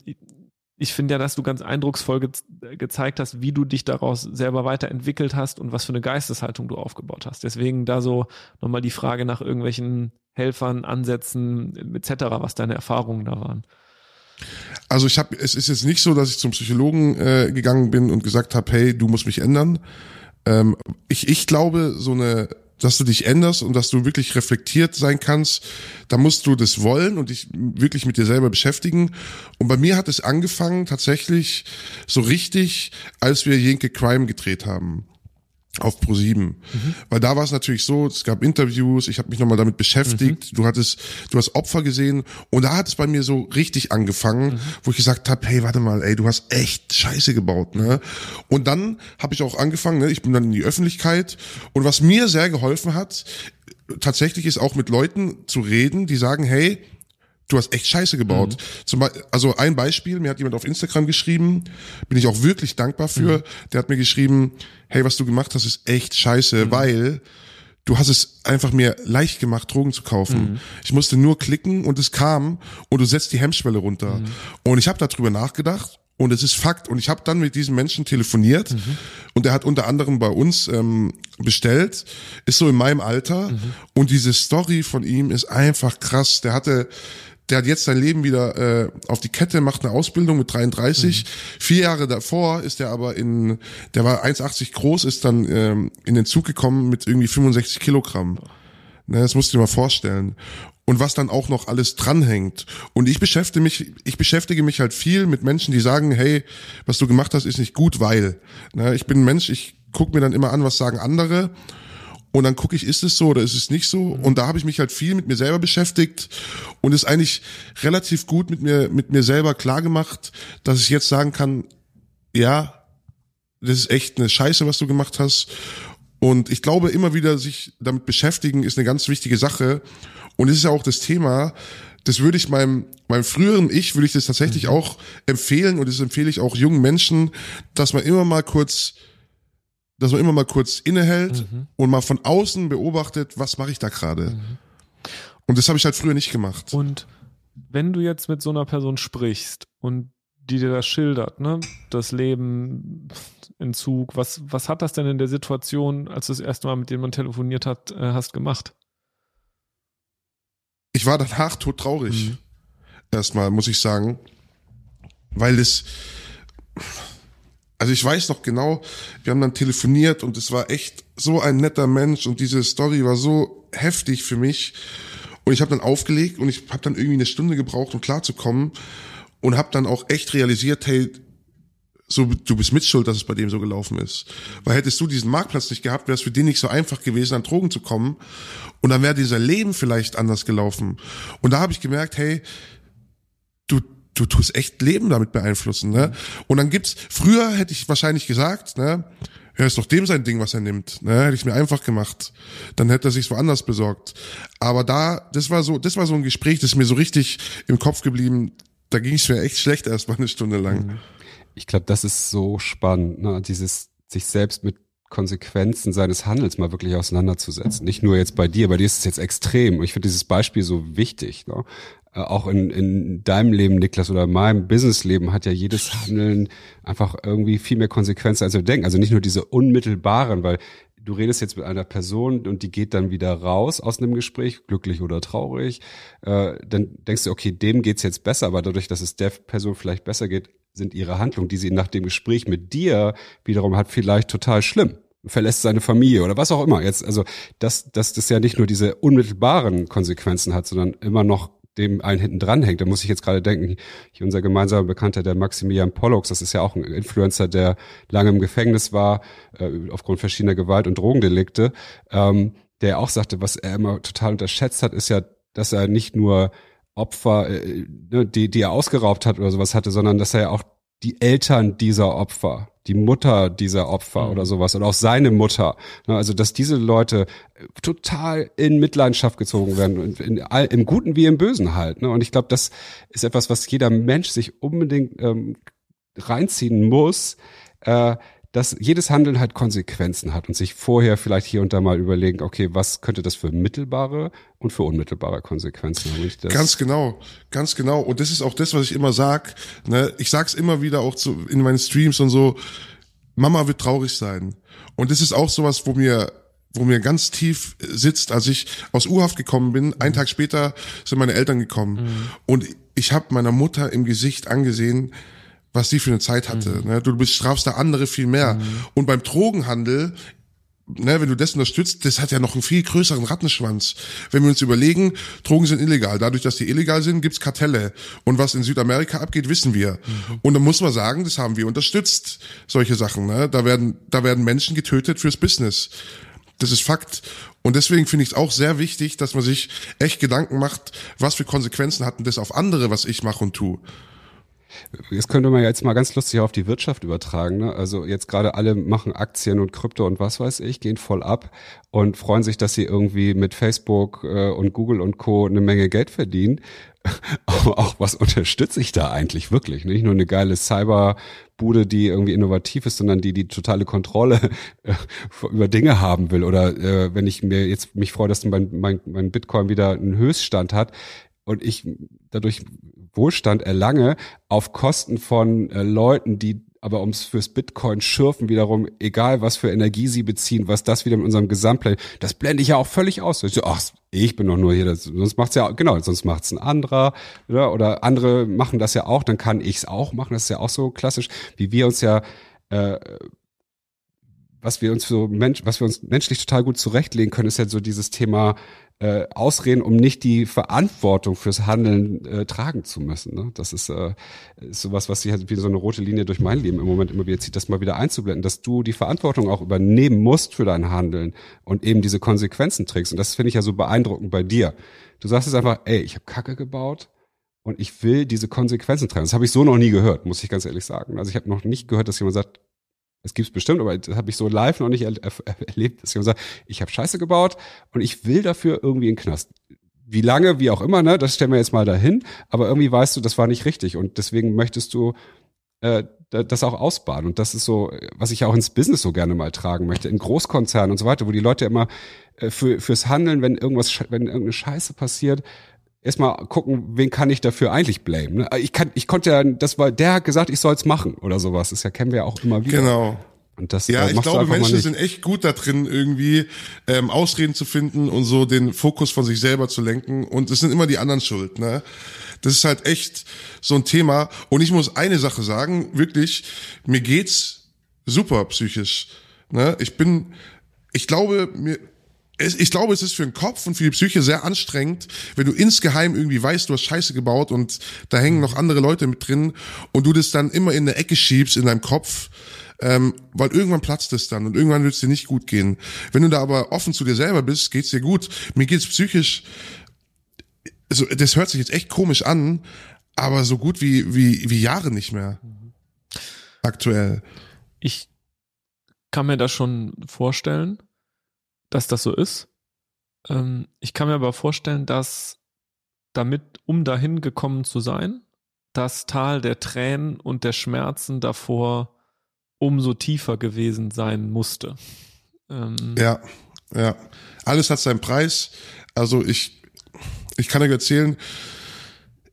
ich finde ja, dass du ganz eindrucksvoll ge gezeigt hast, wie du dich daraus selber weiterentwickelt hast und was für eine Geisteshaltung du aufgebaut hast. Deswegen da so nochmal die Frage nach irgendwelchen Helfern, Ansätzen etc., was deine Erfahrungen da waren. Also ich habe, es ist jetzt nicht so, dass ich zum Psychologen äh, gegangen bin und gesagt habe, hey, du musst mich ändern, ähm, ich, ich glaube, so eine, dass du dich änderst und dass du wirklich reflektiert sein kannst, da musst du das wollen und dich wirklich mit dir selber beschäftigen. Und bei mir hat es angefangen tatsächlich so richtig, als wir Jenke Crime gedreht haben auf Pro7. Mhm. Weil da war es natürlich so, es gab Interviews, ich habe mich nochmal damit beschäftigt, mhm. du hattest, du hast Opfer gesehen und da hat es bei mir so richtig angefangen, mhm. wo ich gesagt habe, hey, warte mal, ey, du hast echt Scheiße gebaut, ne? Und dann habe ich auch angefangen, ne, ich bin dann in die Öffentlichkeit und was mir sehr geholfen hat, tatsächlich ist auch mit Leuten zu reden, die sagen, hey, du hast echt Scheiße gebaut. Mhm. Zum also ein Beispiel, mir hat jemand auf Instagram geschrieben, bin ich auch wirklich dankbar für, mhm. der hat mir geschrieben, hey, was du gemacht hast, ist echt scheiße, mhm. weil du hast es einfach mir leicht gemacht, Drogen zu kaufen. Mhm. Ich musste nur klicken und es kam und du setzt die Hemmschwelle runter. Mhm. Und ich habe darüber nachgedacht und es ist Fakt. Und ich habe dann mit diesem Menschen telefoniert mhm. und er hat unter anderem bei uns ähm, bestellt, ist so in meinem Alter mhm. und diese Story von ihm ist einfach krass. Der hatte der hat jetzt sein Leben wieder äh, auf die Kette, macht eine Ausbildung mit 33. Mhm. Vier Jahre davor ist er aber in, der war 1,80 groß, ist dann ähm, in den Zug gekommen mit irgendwie 65 Kilogramm. Ne, das musst du dir mal vorstellen. Und was dann auch noch alles dranhängt. Und ich beschäftige mich, ich beschäftige mich halt viel mit Menschen, die sagen, hey, was du gemacht hast, ist nicht gut, weil. Ne, ich bin ein Mensch, ich gucke mir dann immer an, was sagen andere und dann gucke ich, ist es so oder ist es nicht so? Und da habe ich mich halt viel mit mir selber beschäftigt und ist eigentlich relativ gut mit mir, mit mir selber klar gemacht, dass ich jetzt sagen kann, ja, das ist echt eine Scheiße, was du gemacht hast. Und ich glaube, immer wieder sich damit beschäftigen ist eine ganz wichtige Sache. Und es ist ja auch das Thema, das würde ich meinem, meinem früheren Ich, würde ich das tatsächlich mhm. auch empfehlen und das empfehle ich auch jungen Menschen, dass man immer mal kurz, dass man immer mal kurz innehält mhm. und mal von außen beobachtet, was mache ich da gerade. Mhm. Und das habe ich halt früher nicht gemacht. Und wenn du jetzt mit so einer Person sprichst und die dir das schildert, ne? Das Leben, Entzug, was, was hat das denn in der Situation, als du das erste Mal mit dem man telefoniert hat, äh, hast gemacht? Ich war danach tot traurig. Mhm. Erstmal, muss ich sagen. Weil es, also ich weiß noch genau, wir haben dann telefoniert und es war echt so ein netter Mensch und diese Story war so heftig für mich. Und ich habe dann aufgelegt und ich habe dann irgendwie eine Stunde gebraucht, um klarzukommen und habe dann auch echt realisiert, hey, so du bist mitschuld, dass es bei dem so gelaufen ist. Weil hättest du diesen Marktplatz nicht gehabt, wäre es für den nicht so einfach gewesen, an Drogen zu kommen. Und dann wäre dieser Leben vielleicht anders gelaufen. Und da habe ich gemerkt, hey, du du tust echt Leben damit beeinflussen, ne? Und dann gibt's früher hätte ich wahrscheinlich gesagt, ne? Ja, ist doch dem sein Ding, was er nimmt. Ne? Hätte ich mir einfach gemacht. Dann hätte er sich's woanders besorgt. Aber da, das war so, das war so ein Gespräch, das ist mir so richtig im Kopf geblieben. Da ging es mir echt schlecht erstmal eine Stunde lang. Mhm ich glaube, das ist so spannend, ne? dieses sich selbst mit Konsequenzen seines Handels mal wirklich auseinanderzusetzen. Nicht nur jetzt bei dir, bei dir ist es jetzt extrem. Ich finde dieses Beispiel so wichtig. Ne? Äh, auch in, in deinem Leben, Niklas, oder in meinem Businessleben hat ja jedes Handeln einfach irgendwie viel mehr Konsequenzen, als wir denken. Also nicht nur diese unmittelbaren, weil du redest jetzt mit einer Person und die geht dann wieder raus aus einem Gespräch, glücklich oder traurig, äh, dann denkst du, okay, dem geht's jetzt besser, aber dadurch, dass es der Person vielleicht besser geht, sind ihre Handlungen, die sie nach dem Gespräch mit dir wiederum hat, vielleicht total schlimm verlässt seine Familie oder was auch immer. Jetzt, also, dass, dass das ja nicht nur diese unmittelbaren Konsequenzen hat, sondern immer noch dem einen hinten dran hängt. Da muss ich jetzt gerade denken, hier unser gemeinsamer Bekannter, der Maximilian Pollux, das ist ja auch ein Influencer, der lange im Gefängnis war, äh, aufgrund verschiedener Gewalt- und Drogendelikte, ähm, der auch sagte, was er immer total unterschätzt hat, ist ja, dass er nicht nur Opfer, äh, ne, die, die er ausgeraubt hat oder sowas hatte, sondern dass er ja auch die Eltern dieser Opfer, die Mutter dieser Opfer mhm. oder sowas oder auch seine Mutter. Ne, also dass diese Leute total in Mitleidenschaft gezogen werden, in, in, im Guten wie im Bösen halt. Ne? Und ich glaube, das ist etwas, was jeder Mensch sich unbedingt ähm, reinziehen muss. Äh, dass jedes Handeln halt Konsequenzen hat und sich vorher vielleicht hier und da mal überlegen, okay, was könnte das für mittelbare und für unmittelbare Konsequenzen haben. Ganz genau, ganz genau. Und das ist auch das, was ich immer sag. Ne? Ich sag's immer wieder auch zu, in meinen Streams und so. Mama wird traurig sein. Und das ist auch sowas, wo mir wo mir ganz tief sitzt, als ich aus Urhaft gekommen bin. Mhm. Einen Tag später sind meine Eltern gekommen mhm. und ich habe meiner Mutter im Gesicht angesehen, was die für eine Zeit hatte. Mhm. Ne? Du bist, strafst da andere viel mehr. Mhm. Und beim Drogenhandel, ne, wenn du das unterstützt, das hat ja noch einen viel größeren Rattenschwanz. Wenn wir uns überlegen, Drogen sind illegal. Dadurch, dass die illegal sind, gibt's Kartelle. Und was in Südamerika abgeht, wissen wir. Mhm. Und da muss man sagen, das haben wir unterstützt, solche Sachen. Ne? Da werden, da werden Menschen getötet fürs Business. Das ist Fakt. Und deswegen finde ich es auch sehr wichtig, dass man sich echt Gedanken macht, was für Konsequenzen hatten das auf andere, was ich mache und tue. Jetzt könnte man jetzt mal ganz lustig auf die Wirtschaft übertragen. Ne? Also jetzt gerade alle machen Aktien und Krypto und was weiß ich, gehen voll ab und freuen sich, dass sie irgendwie mit Facebook äh, und Google und Co. eine Menge Geld verdienen. Aber auch was unterstütze ich da eigentlich wirklich? Nicht nur eine geile Cyberbude, die irgendwie innovativ ist, sondern die die totale Kontrolle äh, über Dinge haben will. Oder äh, wenn ich mir jetzt mich freue, dass mein, mein, mein Bitcoin wieder einen Höchststand hat, und ich dadurch Wohlstand erlange auf Kosten von äh, Leuten, die aber ums fürs Bitcoin schürfen wiederum, egal was für Energie sie beziehen, was das wieder in unserem Gesamtplan, das blende ich ja auch völlig aus. Ich, so, ach, ich bin doch nur hier, das, sonst macht's ja, genau, sonst macht's ein anderer, oder, oder andere machen das ja auch, dann kann ich's auch machen, das ist ja auch so klassisch, wie wir uns ja, äh, was wir uns so Mensch, was wir uns menschlich total gut zurechtlegen können, ist ja so dieses Thema äh, Ausreden, um nicht die Verantwortung fürs Handeln äh, tragen zu müssen. Ne? Das ist, äh, ist sowas, was sich halt wie so eine rote Linie durch mein Leben im Moment immer wieder zieht, das mal wieder einzublenden, dass du die Verantwortung auch übernehmen musst für dein Handeln und eben diese Konsequenzen trägst. Und das finde ich ja so beeindruckend bei dir. Du sagst es einfach, ey, ich habe Kacke gebaut und ich will diese Konsequenzen tragen. Das habe ich so noch nie gehört, muss ich ganz ehrlich sagen. Also ich habe noch nicht gehört, dass jemand sagt, es gibt's bestimmt, aber das habe ich so live noch nicht er er erlebt, dass jemand sagt, ich habe Scheiße gebaut und ich will dafür irgendwie in den Knast. Wie lange, wie auch immer, ne, das stellen wir jetzt mal dahin, aber irgendwie weißt du, das war nicht richtig und deswegen möchtest du äh, das auch ausbaden. Und das ist so, was ich auch ins Business so gerne mal tragen möchte, in Großkonzernen und so weiter, wo die Leute immer äh, für, fürs Handeln, wenn irgendwas, wenn irgendeine Scheiße passiert, erstmal gucken, wen kann ich dafür eigentlich blamen. Ne? Ich kann, ich konnte ja, das war, der hat gesagt, ich soll's machen oder sowas. Das ja kennen wir ja auch immer wieder. Genau. Und das, ja, äh, ich glaube, Menschen sind echt gut da drin, irgendwie ähm, Ausreden zu finden und so den Fokus von sich selber zu lenken. Und es sind immer die anderen schuld. Ne? Das ist halt echt so ein Thema. Und ich muss eine Sache sagen, wirklich, mir geht's super psychisch. Ne? Ich bin, ich glaube, mir, ich glaube, es ist für den Kopf und für die Psyche sehr anstrengend, wenn du insgeheim irgendwie weißt, du hast Scheiße gebaut und da hängen noch andere Leute mit drin und du das dann immer in eine Ecke schiebst in deinem Kopf, ähm, weil irgendwann platzt es dann und irgendwann wird es dir nicht gut gehen. Wenn du da aber offen zu dir selber bist, geht's dir gut. Mir geht's psychisch, also das hört sich jetzt echt komisch an, aber so gut wie wie wie Jahre nicht mehr. Aktuell. Ich kann mir das schon vorstellen, dass das so ist. Ähm, ich kann mir aber vorstellen, dass damit, um dahin gekommen zu sein, das Tal der Tränen und der Schmerzen davor umso tiefer gewesen sein musste. Ähm, Ja, ja. Alles hat seinen Preis. Also ich, ich kann euch erzählen,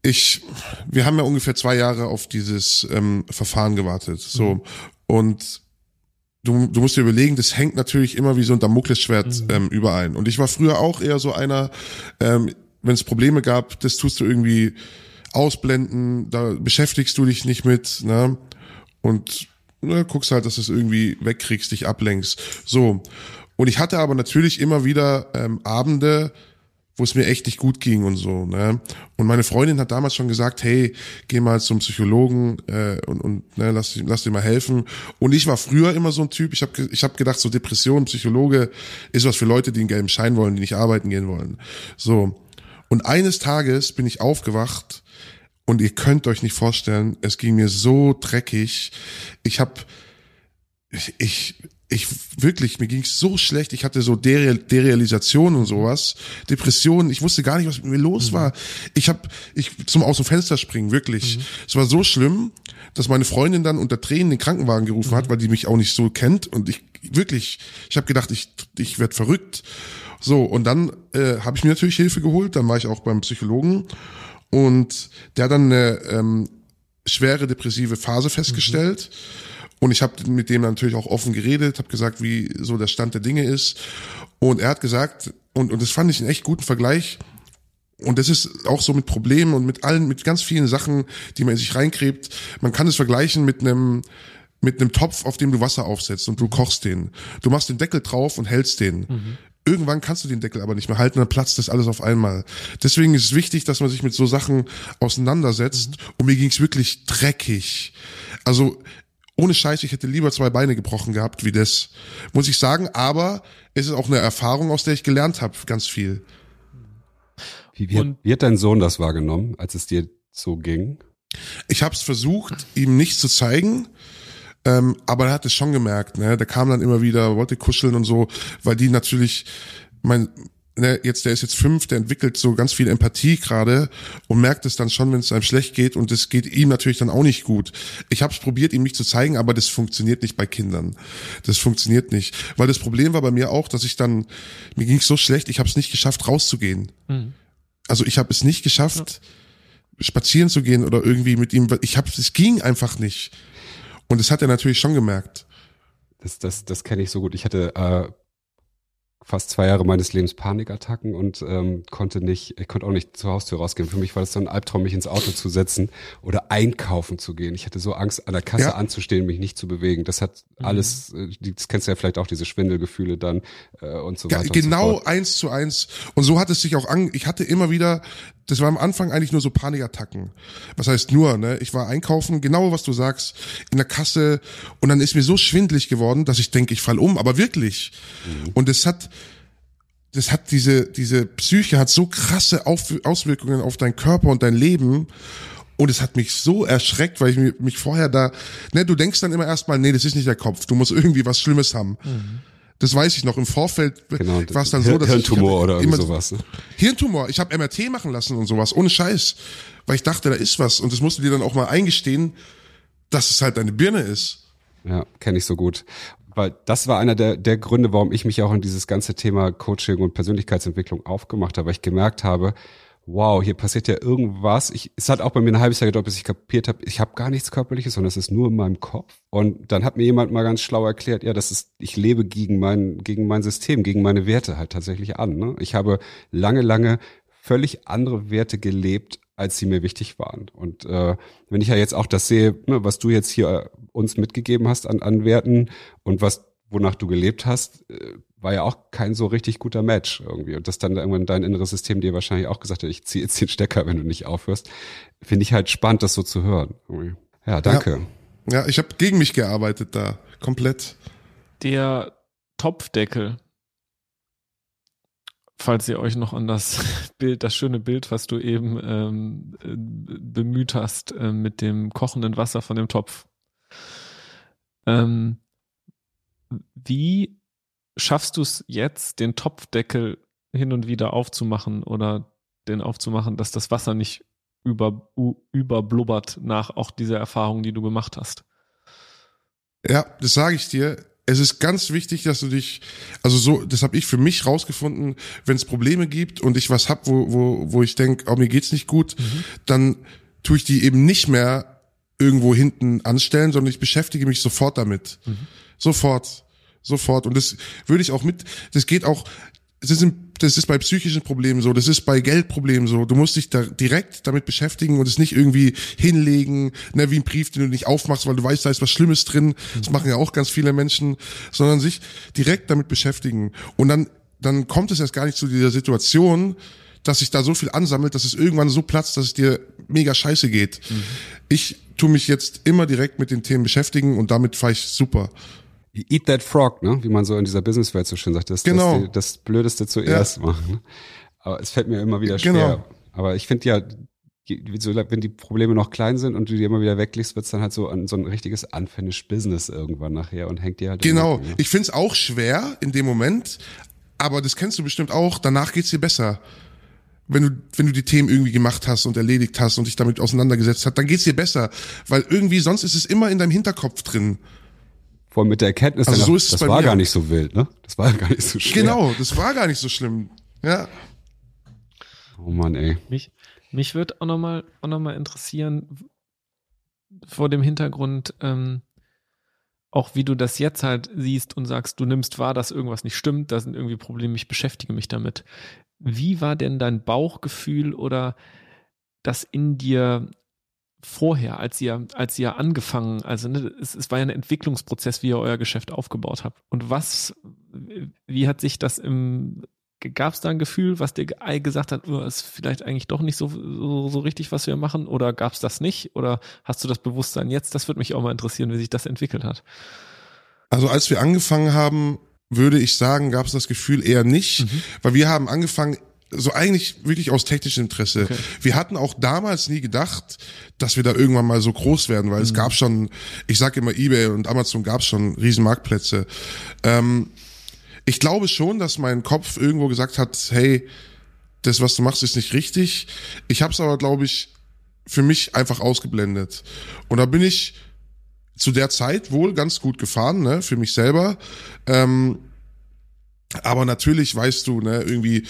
ich, wir haben ja ungefähr zwei Jahre auf dieses ähm, Verfahren gewartet. So. Und du, du musst dir überlegen, das hängt natürlich immer wie so ein Damoklesschwert ähm, überall. Und ich war früher auch eher so einer, ähm, wenn es Probleme gab, das tust du irgendwie ausblenden, da beschäftigst du dich nicht mit, ne? Und ne, guckst halt, dass du es irgendwie wegkriegst, dich ablenkst. So. Und ich hatte aber natürlich immer wieder ähm, Abende, wo es mir echt nicht gut ging und so. Ne? Und meine Freundin hat damals schon gesagt, hey, geh mal zum Psychologen äh, und, und ne, lass, lass dir mal helfen. Und ich war früher immer so ein Typ, ich habe ich hab gedacht, so Depression, Psychologe ist was für Leute, die einen gelben Schein wollen, die nicht arbeiten gehen wollen. So. Und eines Tages bin ich aufgewacht und ihr könnt euch nicht vorstellen, es ging mir so dreckig. Ich habe ich, ich, ich wirklich, mir ging's so schlecht. Ich hatte so Dereal, Derealisation und sowas, Depressionen. Ich wusste gar nicht, was mit mir los war. Ich habe, ich zum aus dem Fenster springen, wirklich. Es war so schlimm, dass meine Freundin dann unter Tränen den Krankenwagen gerufen hat, weil die mich auch nicht so kennt. Und ich wirklich, ich habe gedacht, ich, ich werd verrückt. So und dann äh, habe ich mir natürlich Hilfe geholt. Dann war ich auch beim Psychologen und der hat dann eine ähm, schwere depressive Phase festgestellt. Und ich habe mit dem natürlich auch offen geredet, habe gesagt, wie so der Stand der Dinge ist. Und er hat gesagt, und, und das fand ich einen echt guten Vergleich, und das ist auch so mit Problemen und mit allen, mit ganz vielen Sachen, die man in sich reinkrebt. Man kann es vergleichen mit einem, mit einem Topf, auf dem du Wasser aufsetzt und du kochst den. Du machst den Deckel drauf und hältst den. Irgendwann kannst du den Deckel aber nicht mehr halten, dann platzt das alles auf einmal. Deswegen ist es wichtig, dass man sich mit so Sachen auseinandersetzt. Und mir ging's wirklich dreckig. Also ohne Scheiß, ich hätte lieber zwei Beine gebrochen gehabt wie das, muss ich sagen. Aber es ist auch eine Erfahrung, aus der ich gelernt habe, ganz viel. Wie, wie, hat, Und- wie hat dein Sohn das wahrgenommen, als es dir so ging? Ich habe es versucht, ihm nicht zu zeigen, ähm, aber er hat es schon gemerkt. Ne? Der kam dann immer wieder, wollte kuscheln und so, weil die natürlich, mein, ne, jetzt der ist jetzt fünf, der entwickelt so ganz viel Empathie gerade und merkt es dann schon, wenn es einem schlecht geht und es geht ihm natürlich dann auch nicht gut. Ich habe es probiert, ihm nicht zu zeigen, aber das funktioniert nicht bei Kindern. Das funktioniert nicht, weil das Problem war bei mir auch, dass ich dann mir ging es so schlecht, ich habe es nicht geschafft, rauszugehen. Also ich habe es nicht geschafft, spazieren zu gehen oder irgendwie mit ihm. Ich habe, es ging einfach nicht. Und das hat er natürlich schon gemerkt. Das, das, das kenne ich so gut. Ich hatte äh, fast zwei Jahre meines Lebens Panikattacken und ähm, konnte nicht, ich konnte auch nicht zur Haustür rausgehen. Für mich war das so ein Albtraum, mich ins Auto zu setzen oder einkaufen zu gehen. Ich hatte so Angst, an der Kasse Ja. anzustehen, mich nicht zu bewegen. Das hat alles, äh, das kennst du ja vielleicht auch, diese Schwindelgefühle dann äh, und so Ja, weiter. und genau So eins zu eins. Und so hat es sich auch an. Ich hatte immer wieder, das war am Anfang eigentlich nur so Panikattacken. Was heißt nur, ne? Ich war einkaufen, genau was du sagst, in der Kasse und dann ist mir so schwindlig geworden, dass ich denke, ich fall um, aber wirklich. Und es hat das hat diese, diese Psyche hat so krasse auf Auswirkungen auf deinen Körper und dein Leben. Und es hat mich so erschreckt, weil ich mich, mich vorher da, ne, du denkst dann immer erstmal, nee, das ist nicht der Kopf, du musst irgendwie was Schlimmes haben. Mhm. Das weiß ich noch. Im Vorfeld genau, war es dann so, dass Hirntumor ich, oder immer, sowas. Ne? Hirntumor. Ich habe MRT machen lassen und sowas, ohne Scheiß, weil ich dachte, da ist was. Und das musst du dir dann auch mal eingestehen, dass es halt deine Birne ist. Ja, kenne ich so gut. Weil das war einer der, der Gründe, warum ich mich auch in dieses ganze Thema Coaching und Persönlichkeitsentwicklung aufgemacht habe, weil ich gemerkt habe, wow, hier passiert ja irgendwas. Ich, es hat auch bei mir ein halbes Jahr gedauert, bis ich kapiert habe, ich habe gar nichts Körperliches, sondern es ist nur in meinem Kopf. Und dann hat mir jemand mal ganz schlau erklärt, ja, das ist, ich lebe gegen mein, gegen mein System, gegen meine Werte halt tatsächlich an. Ne? Ich habe lange, lange völlig andere Werte gelebt, als sie mir wichtig waren. Und äh, wenn ich ja jetzt auch das sehe, ne, was du jetzt hier äh, uns mitgegeben hast an, an Werten und was wonach du gelebt hast, äh, war ja auch kein so richtig guter Match irgendwie. Und dass dann irgendwann dein inneres System dir wahrscheinlich auch gesagt hat, ich ziehe jetzt den Stecker, wenn du nicht aufhörst, finde ich halt spannend, das so zu hören. Ja, danke. Ja, ja ich habe gegen mich gearbeitet da, komplett. Der Topfdeckel, falls ihr euch noch an das Bild, das schöne Bild, was du eben ähm, äh, bemüht hast, äh, mit dem kochenden Wasser von dem Topf. Ähm, wie schaffst du es jetzt, den Topfdeckel hin und wieder aufzumachen oder den aufzumachen, dass das Wasser nicht über, überblubbert nach auch dieser Erfahrung, die du gemacht hast? Ja, das sage ich dir. Es ist ganz wichtig, dass du dich, also so, das habe ich für mich rausgefunden, wenn es Probleme gibt und ich was hab, wo, wo, wo ich denke, oh, mir geht's nicht gut, mhm. dann tue ich die eben nicht mehr irgendwo hinten anstellen, sondern ich beschäftige mich sofort damit. Mhm. Sofort sofort. Und das würde ich auch mit, das geht auch, das ist, das ist bei psychischen Problemen so, das ist bei Geldproblemen so. Du musst dich da direkt damit beschäftigen und es nicht irgendwie hinlegen, ne, wie ein Brief, den du nicht aufmachst, weil du weißt, da ist was Schlimmes drin. Das machen ja auch ganz viele Menschen, sondern sich direkt damit beschäftigen. Und dann, dann kommt es erst gar nicht zu dieser Situation, dass sich da so viel ansammelt, dass es irgendwann so platzt, dass es dir mega scheiße geht. Mhm. Ich tu mich jetzt immer direkt mit den Themen beschäftigen und damit fahre ich super. Eat that frog, ne? Wie man so in dieser Businesswelt so schön sagt. Das, genau. das, das Blödeste zuerst ja. machen. Ne? Aber es fällt mir immer wieder schwer. Genau. Aber ich finde ja, wenn die Probleme noch klein sind und du die immer wieder weglegst, wird's dann halt so ein, so ein richtiges unfinished Business irgendwann nachher und hängt dir halt. Genau. Immer, ne? Ich find's auch schwer in dem Moment, aber das kennst du bestimmt auch. Danach geht's dir besser. Wenn du, wenn du die Themen irgendwie gemacht hast und erledigt hast und dich damit auseinandergesetzt hast, dann geht's dir besser. Weil irgendwie sonst ist es immer in deinem Hinterkopf drin. Vor allem mit der Erkenntnis, also so ist das war mir. gar nicht so wild, ne? Das war gar nicht so schlimm. Genau, das war gar nicht so schlimm. Ja. Oh Mann, ey. Mich, mich würde auch nochmal auch noch mal interessieren, vor dem Hintergrund, ähm, auch wie du das jetzt halt siehst und sagst, du nimmst wahr, dass irgendwas nicht stimmt, da sind irgendwie Probleme, ich beschäftige mich damit. Wie war denn dein Bauchgefühl oder das in dir vorher, als ihr, als ihr angefangen, also ne, es, es war ja ein Entwicklungsprozess, wie ihr euer Geschäft aufgebaut habt. Und was, wie hat sich das im, gab es da ein Gefühl, was dir gesagt hat, oh, ist vielleicht eigentlich doch nicht so, so, so richtig, was wir machen? Oder gab es das nicht? Oder hast du das Bewusstsein jetzt? Das würde mich auch mal interessieren, wie sich das entwickelt hat. Also als wir angefangen haben, würde ich sagen, gab es das Gefühl eher nicht, mhm. weil wir haben angefangen so eigentlich wirklich aus technischem Interesse. Okay. Wir hatten auch damals nie gedacht, dass wir da irgendwann mal so groß werden, weil mhm. es gab schon, ich sag immer eBay und Amazon gab schon riesen Marktplätze. Ähm, ich glaube schon, dass mein Kopf irgendwo gesagt hat, hey, das, was du machst, ist nicht richtig. Ich habe es aber, glaube ich, für mich einfach ausgeblendet. Und da bin ich zu der Zeit wohl ganz gut gefahren, ne, für mich selber. Ähm, aber natürlich weißt du, ne, irgendwie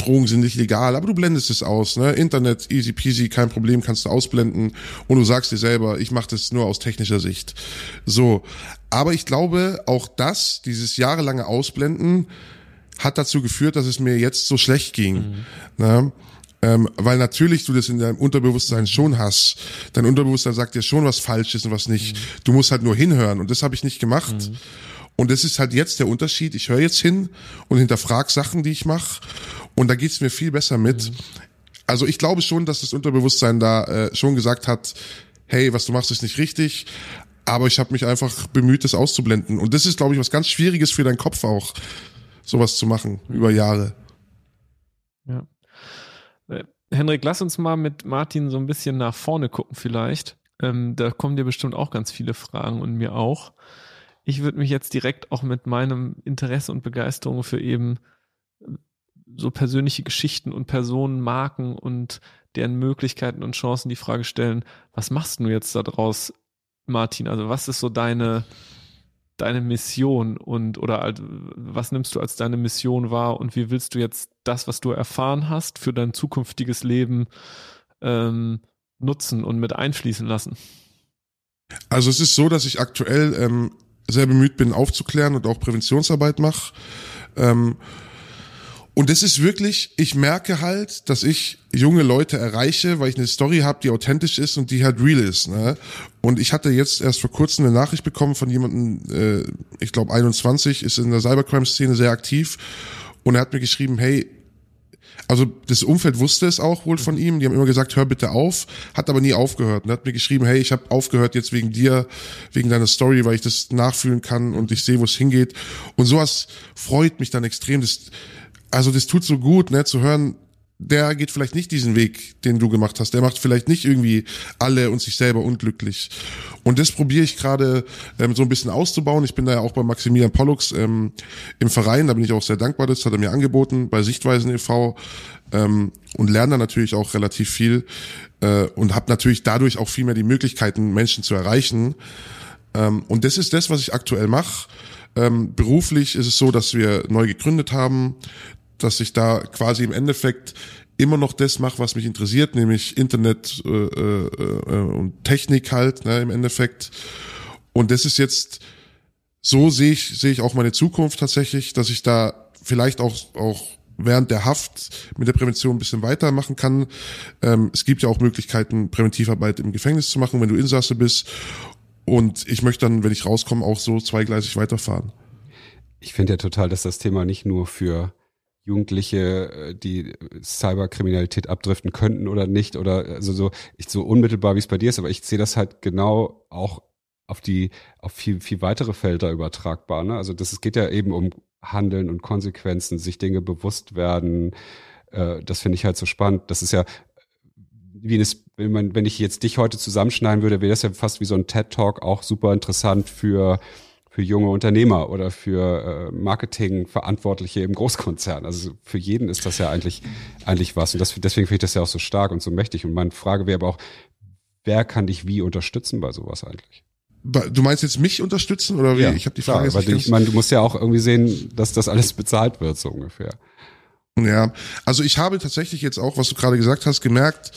Drogen sind nicht legal, aber du blendest es aus. Ne? Internet, easy peasy, kein Problem, kannst du ausblenden. Und du sagst dir selber, ich mache das nur aus technischer Sicht. So, aber ich glaube, auch das, dieses jahrelange Ausblenden, hat dazu geführt, dass es mir jetzt so schlecht ging. Mhm. Ne? Ähm, weil natürlich du das in deinem Unterbewusstsein schon hast. Dein Unterbewusstsein sagt dir schon, was falsch ist und was nicht. Mhm. Du musst halt nur hinhören und das habe ich nicht gemacht. Mhm. Und das ist halt jetzt der Unterschied. Ich höre jetzt hin und hinterfrag Sachen, die ich mache. Und da geht's mir viel besser mit. Mhm. Also ich glaube schon, dass das Unterbewusstsein da äh, schon gesagt hat, hey, was du machst, ist nicht richtig. Aber ich habe mich einfach bemüht, das auszublenden. Und das ist, glaube ich, was ganz Schwieriges für deinen Kopf auch. sowas zu machen über Jahre. Ja. Äh, Henrik, lass uns mal mit Martin so ein bisschen nach vorne gucken vielleicht. Ähm, da kommen dir bestimmt auch ganz viele Fragen und mir auch. Ich würde mich jetzt direkt auch mit meinem Interesse und Begeisterung für eben so persönliche Geschichten und Personen, Marken und deren Möglichkeiten und Chancen die Frage stellen, was machst du jetzt daraus, Martin? Also was ist so deine, deine Mission und oder was nimmst du als deine Mission wahr und wie willst du jetzt das, was du erfahren hast, für dein zukünftiges Leben ähm, nutzen und mit einfließen lassen? Also es ist so, dass ich aktuell ähm, sehr bemüht bin, aufzuklären und auch Präventionsarbeit mache. Ähm, und das ist wirklich, ich merke halt, dass ich junge Leute erreiche, weil ich eine Story habe, die authentisch ist und die halt real ist. Ne? Und ich hatte jetzt erst vor kurzem eine Nachricht bekommen von jemandem, äh, ich glaube 21, ist in der Cybercrime-Szene sehr aktiv und er hat mir geschrieben, hey, also das Umfeld wusste es auch wohl von ihm. Die haben immer gesagt, hör bitte auf, hat aber nie aufgehört. Und er hat mir geschrieben, hey, ich habe aufgehört jetzt wegen dir, wegen deiner Story, weil ich das nachfühlen kann und ich sehe, wo es hingeht. Und sowas freut mich dann extrem. Das, also das tut so gut, ne, zu hören, der geht vielleicht nicht diesen Weg, den du gemacht hast. Der macht vielleicht nicht irgendwie alle und sich selber unglücklich. Und das probiere ich gerade ähm, so ein bisschen auszubauen. Ich bin da ja auch bei Maximilian Pollux ähm, im Verein, da bin ich auch sehr dankbar, das hat er mir angeboten, bei Sichtweisen e.V. Ähm, und lerne da natürlich auch relativ viel äh, und habe natürlich dadurch auch viel mehr die Möglichkeiten, Menschen zu erreichen. Ähm, und das ist das, was ich aktuell mache. Ähm, beruflich ist es so, dass wir neu gegründet haben, dass ich da quasi im Endeffekt immer noch das mache, was mich interessiert, nämlich Internet äh, äh, äh, und Technik halt, ne, im Endeffekt. Und das ist jetzt, so sehe ich, sehe ich auch meine Zukunft tatsächlich, dass ich da vielleicht auch, auch während der Haft mit der Prävention ein bisschen weitermachen kann. Ähm, es gibt ja auch Möglichkeiten, Präventivarbeit im Gefängnis zu machen, wenn du Insasse bist. Und ich möchte dann, wenn ich rauskomme, auch so zweigleisig weiterfahren. Ich finde ja total, dass das Thema nicht nur für Jugendliche, äh, die Cyberkriminalität abdriften könnten oder nicht oder also so ich so unmittelbar wie es bei dir ist, aber ich sehe das halt genau auch auf die auf viel viel weitere Felder übertragbar. Ne? Also das es geht ja eben um Handeln und Konsequenzen, sich Dinge bewusst werden. Äh, das finde ich halt so spannend. Das ist ja wie es, wenn man, wenn ich jetzt dich heute zusammenschneiden würde, wäre das ja fast wie so ein TED Talk auch super interessant für für junge Unternehmer oder für äh, Marketingverantwortliche im Großkonzern. Also für jeden ist das ja eigentlich eigentlich was. Und das, deswegen finde ich das ja auch so stark und so mächtig. Und meine Frage wäre aber auch, wer kann dich wie unterstützen bei sowas eigentlich? Du meinst jetzt mich unterstützen oder wie? Ja, ich habe die Frage. Klar, weil ich meine, du musst ja auch irgendwie sehen, dass das alles bezahlt wird so ungefähr. Ja, also ich habe tatsächlich jetzt auch, was du gerade gesagt hast, gemerkt,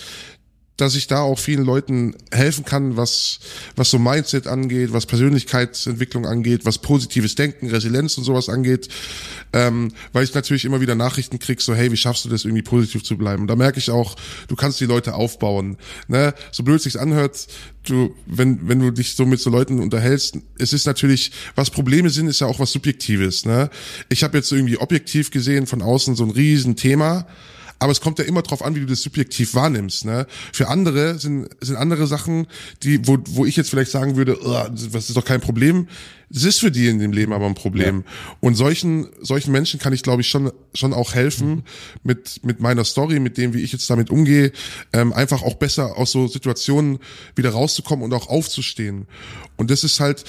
dass ich da auch vielen Leuten helfen kann, was, was so Mindset angeht, was Persönlichkeitsentwicklung angeht, was positives Denken, Resilienz und sowas angeht, ähm, weil ich natürlich immer wieder Nachrichten krieg, so hey, wie schaffst du das irgendwie positiv zu bleiben? Und da merke ich auch, du kannst die Leute aufbauen. Ne? So blöd sich's anhört, du, wenn, wenn du dich so mit so Leuten unterhältst, es ist natürlich, was Probleme sind, ist ja auch was Subjektives. Ne? Ich habe jetzt irgendwie objektiv gesehen von außen so ein riesen Thema, aber es kommt ja immer drauf an, wie du das subjektiv wahrnimmst. Ne? Für andere sind, sind andere Sachen, die, wo, wo ich jetzt vielleicht sagen würde, das ist doch kein Problem. Es ist für die in dem Leben aber ein Problem. Ja. Und solchen, solchen Menschen kann ich, glaube ich, schon, schon auch helfen mhm. mit, mit meiner Story, mit dem, wie ich jetzt damit umgehe, ähm, einfach auch besser aus so Situationen wieder rauszukommen und auch aufzustehen. Und das ist halt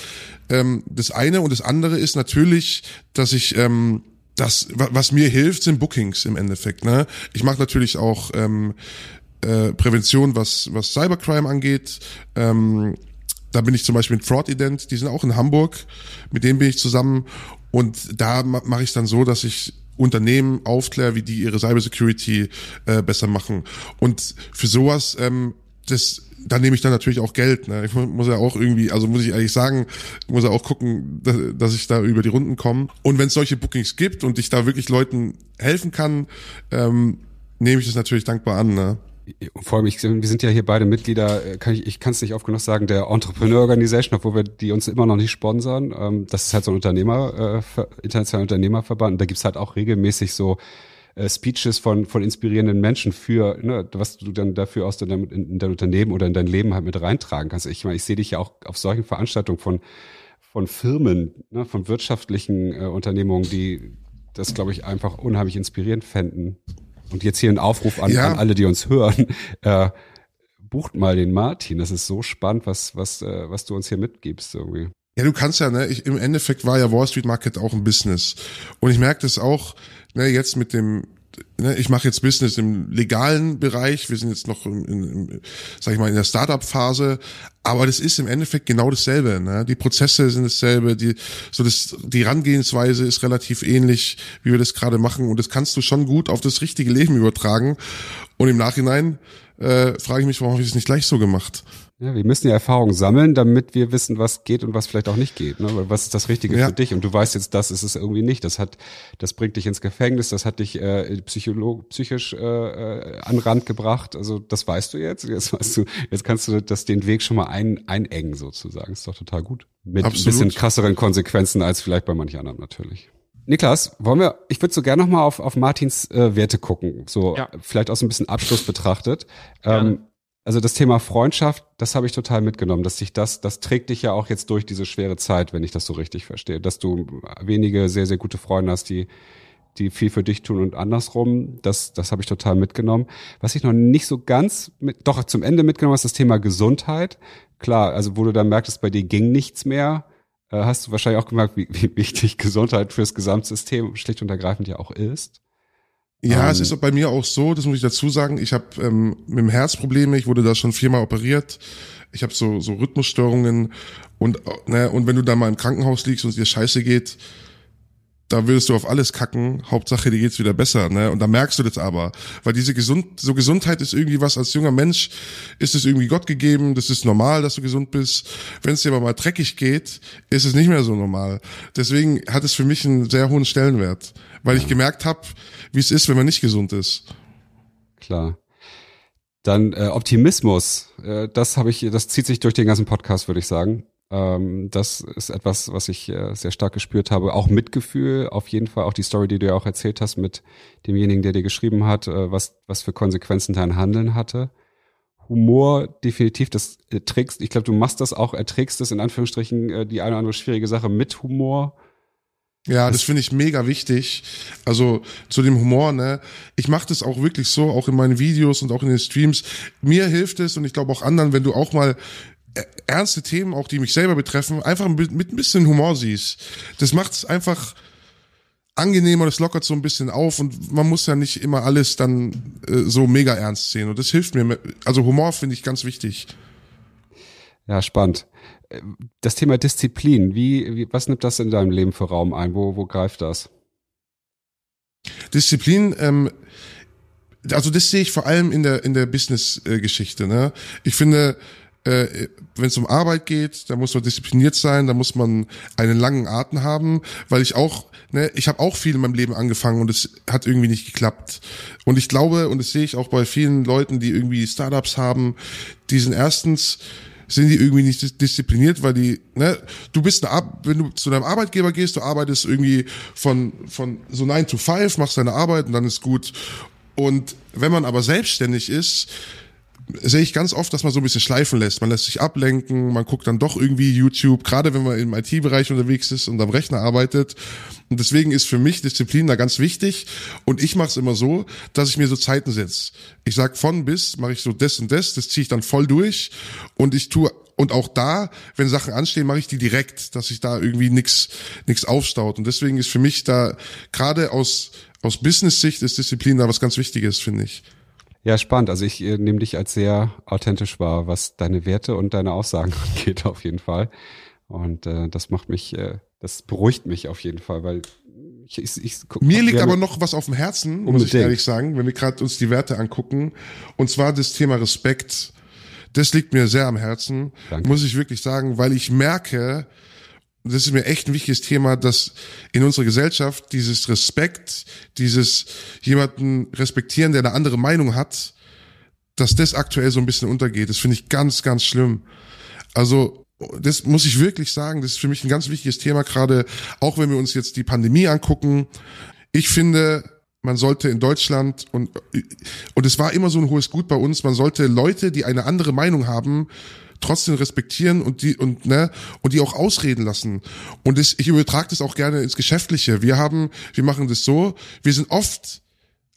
ähm, das eine. Und das andere ist natürlich, dass ich ähm, das, was mir hilft, sind Bookings im Endeffekt. Ne? Ich mache natürlich auch ähm, äh, Prävention, was, was Cybercrime angeht. Ähm, da bin ich zum Beispiel mit Fraud Ident, die sind auch in Hamburg, mit denen bin ich zusammen und da mache ich dann so, dass ich Unternehmen aufkläre, wie die ihre Cybersecurity äh, besser machen. Und für sowas, ähm, das da nehme ich dann natürlich auch Geld. Ne? Ich muss ja auch irgendwie, also muss ich ehrlich sagen, muss ja auch gucken, dass, dass ich da über die Runden komme. Und wenn es solche Bookings gibt und ich da wirklich Leuten helfen kann, ähm, nehme ich das natürlich dankbar an. Ne? Vor allem, ich, wir sind ja hier beide Mitglieder, äh, kann ich, ich kann es nicht oft genug sagen, der Entrepreneur Organization, obwohl wir die uns immer noch nicht sponsern. Ähm, das ist halt so ein Unternehmer, äh, internationaler Unternehmerverband. Da gibt's halt auch regelmäßig so äh, Speeches von, von inspirierenden Menschen für, ne, was du dann dafür aus deinem, in, in dein Unternehmen oder in dein Leben halt mit reintragen kannst. Ich meine, ich sehe dich ja auch auf solchen Veranstaltungen von, von Firmen, ne, von wirtschaftlichen äh, Unternehmungen, die das, glaube ich, einfach unheimlich inspirierend fänden. Und jetzt hier ein Aufruf an, ja. an alle, die uns hören. Äh, bucht mal den Martin. Das ist so spannend, was, was, äh, was du uns hier mitgibst irgendwie. Ja, du kannst ja, ne, ich, im Endeffekt war ja Wall Street Market auch ein Business. Und ich merke das auch, ne, jetzt mit dem, ne, ich mache jetzt Business im legalen Bereich, wir sind jetzt noch in, in, sag ich mal, in der Startup-Phase, aber das ist im Endeffekt genau dasselbe. Ne? Die Prozesse sind dasselbe, die, so das, die Herangehensweise ist relativ ähnlich, wie wir das gerade machen. Und das kannst du schon gut auf das richtige Leben übertragen. Und im Nachhinein äh, frage ich mich, warum habe ich es nicht gleich so gemacht? Ja, wir müssen ja Erfahrungen sammeln, damit wir wissen, was geht und was vielleicht auch nicht geht. Ne? Was ist das Richtige ja. für dich? Und du weißt jetzt, das ist es irgendwie nicht. Das hat, das bringt dich ins Gefängnis, das hat dich äh, psycholog psychisch äh, äh, an Rand gebracht. Also das weißt du jetzt. Jetzt weißt du, jetzt kannst du das den Weg schon mal ein, einengen sozusagen. Ist doch total gut. Mit Absolut. ein bisschen krasseren Konsequenzen als vielleicht bei manch anderem natürlich. Niklas, wollen wir, ich würde so gerne nochmal auf, auf Martins äh, Werte gucken, so ja. vielleicht aus ein bisschen Abschluss betrachtet. Ähm, also das Thema Freundschaft, das habe ich total mitgenommen, dass sich das, das trägt dich ja auch jetzt durch diese schwere Zeit, wenn ich das so richtig verstehe, dass du wenige sehr, sehr gute Freunde hast, die, die viel für dich tun und andersrum. Das, das habe ich total mitgenommen. Was ich noch nicht so ganz mit, doch zum Ende mitgenommen ist das Thema Gesundheit. Klar, also wo du dann merktest, bei dir ging nichts mehr, hast du wahrscheinlich auch gemerkt, wie, wie wichtig Gesundheit fürs Gesamtsystem schlicht und ergreifend ja auch ist. Ja, ähm, es ist bei mir auch so, das muss ich dazu sagen, ich habe ähm, mit dem Herz Probleme, ich wurde da schon viermal operiert, ich habe so, so Rhythmusstörungen. Und, ne, und wenn du da mal im Krankenhaus liegst und es dir scheiße geht, da würdest du auf alles kacken, Hauptsache dir geht's wieder besser, ne? Und da merkst du das aber, weil diese gesund so Gesundheit ist irgendwie was als junger Mensch ist es irgendwie Gott gegeben, das ist normal, dass du gesund bist. Wenn es dir aber mal dreckig geht, ist es nicht mehr so normal. Deswegen hat es für mich einen sehr hohen Stellenwert, weil ich gemerkt habe, wie es ist, wenn man nicht gesund ist. Klar. Dann äh, Optimismus, äh, das habe ich, das zieht sich durch den ganzen Podcast, würde ich sagen. Ähm, das ist etwas, was ich äh, sehr stark gespürt habe. Auch Mitgefühl, auf jeden Fall. Auch die Story, die du ja auch erzählt hast mit demjenigen, der dir geschrieben hat, äh, was, was für Konsequenzen dein Handeln hatte. Humor definitiv, das erträgst, ich glaube, du machst das auch, erträgst es in Anführungsstrichen äh, die eine oder andere schwierige Sache mit Humor. Ja, das finde ich mega wichtig. Also zu dem Humor, ne? Ich mache das auch wirklich so, auch in meinen Videos und auch in den Streams. Mir hilft es und ich glaube auch anderen, wenn du auch mal ernste Themen, auch die mich selber betreffen, einfach mit, mit ein bisschen Humor siehst. Das macht es einfach angenehmer, das lockert so ein bisschen auf und man muss ja nicht immer alles dann äh, so mega ernst sehen. Und das hilft mir. Also Humor finde ich ganz wichtig. Ja, spannend. Das Thema Disziplin, wie, wie, was nimmt das in deinem Leben für Raum ein? Wo, wo greift das? Disziplin, ähm, also das sehe ich vor allem in der in der Business-Geschichte. Ne? Ich finde, äh, wenn es um Arbeit geht, da muss man diszipliniert sein, da muss man einen langen Atem haben, weil ich auch, ne, ich habe auch viel in meinem Leben angefangen und es hat irgendwie nicht geklappt. Und ich glaube, und das sehe ich auch bei vielen Leuten, die irgendwie Startups haben, die sind erstens sind die irgendwie nicht diszipliniert, weil die, ne, du bist eine, wenn du zu deinem Arbeitgeber gehst, du arbeitest irgendwie von, von so 9 to 5, machst deine Arbeit und dann ist gut. Und wenn man aber selbstständig ist, sehe ich ganz oft, dass man so ein bisschen schleifen lässt. Man lässt sich ablenken, man guckt dann doch irgendwie YouTube, gerade wenn man im IT-Bereich unterwegs ist und am Rechner arbeitet. Und deswegen ist für mich Disziplin da ganz wichtig. Und ich mache es immer so, dass ich mir so Zeiten setze. Ich sag von bis, mache ich so das und das, das ziehe ich dann voll durch. Und ich tue und auch da, wenn Sachen anstehen, mache ich die direkt, dass sich da irgendwie nichts nix aufstaut. Und deswegen ist für mich da gerade aus aus Business-Sicht ist Disziplin da was ganz Wichtiges, finde ich. Ja, spannend. Also ich äh, nehme dich als sehr authentisch wahr, was deine Werte und deine Aussagen angeht, auf jeden Fall. Und äh, das macht mich, äh, das beruhigt mich auf jeden Fall, weil ich, ich, ich guck, Mir liegt aber noch was auf dem Herzen, unbedingt. muss ich ehrlich sagen, wenn wir gerade uns die Werte angucken. Und zwar das Thema Respekt. Das liegt mir sehr am Herzen, Danke. muss ich wirklich sagen, weil ich merke, das ist mir echt ein wichtiges Thema, dass in unserer Gesellschaft dieses Respekt, dieses jemanden respektieren, der eine andere Meinung hat, dass das aktuell so ein bisschen untergeht. Das finde ich ganz, ganz schlimm. Also das muss ich wirklich sagen, das ist für mich ein ganz wichtiges Thema, gerade auch wenn wir uns jetzt die Pandemie angucken. Ich finde, man sollte in Deutschland und und es war immer so ein hohes Gut bei uns, man sollte Leute, die eine andere Meinung haben, trotzdem respektieren und die und ne und die auch ausreden lassen. Und das, ich übertrage das auch gerne ins Geschäftliche. Wir haben, wir machen das so, wir sind oft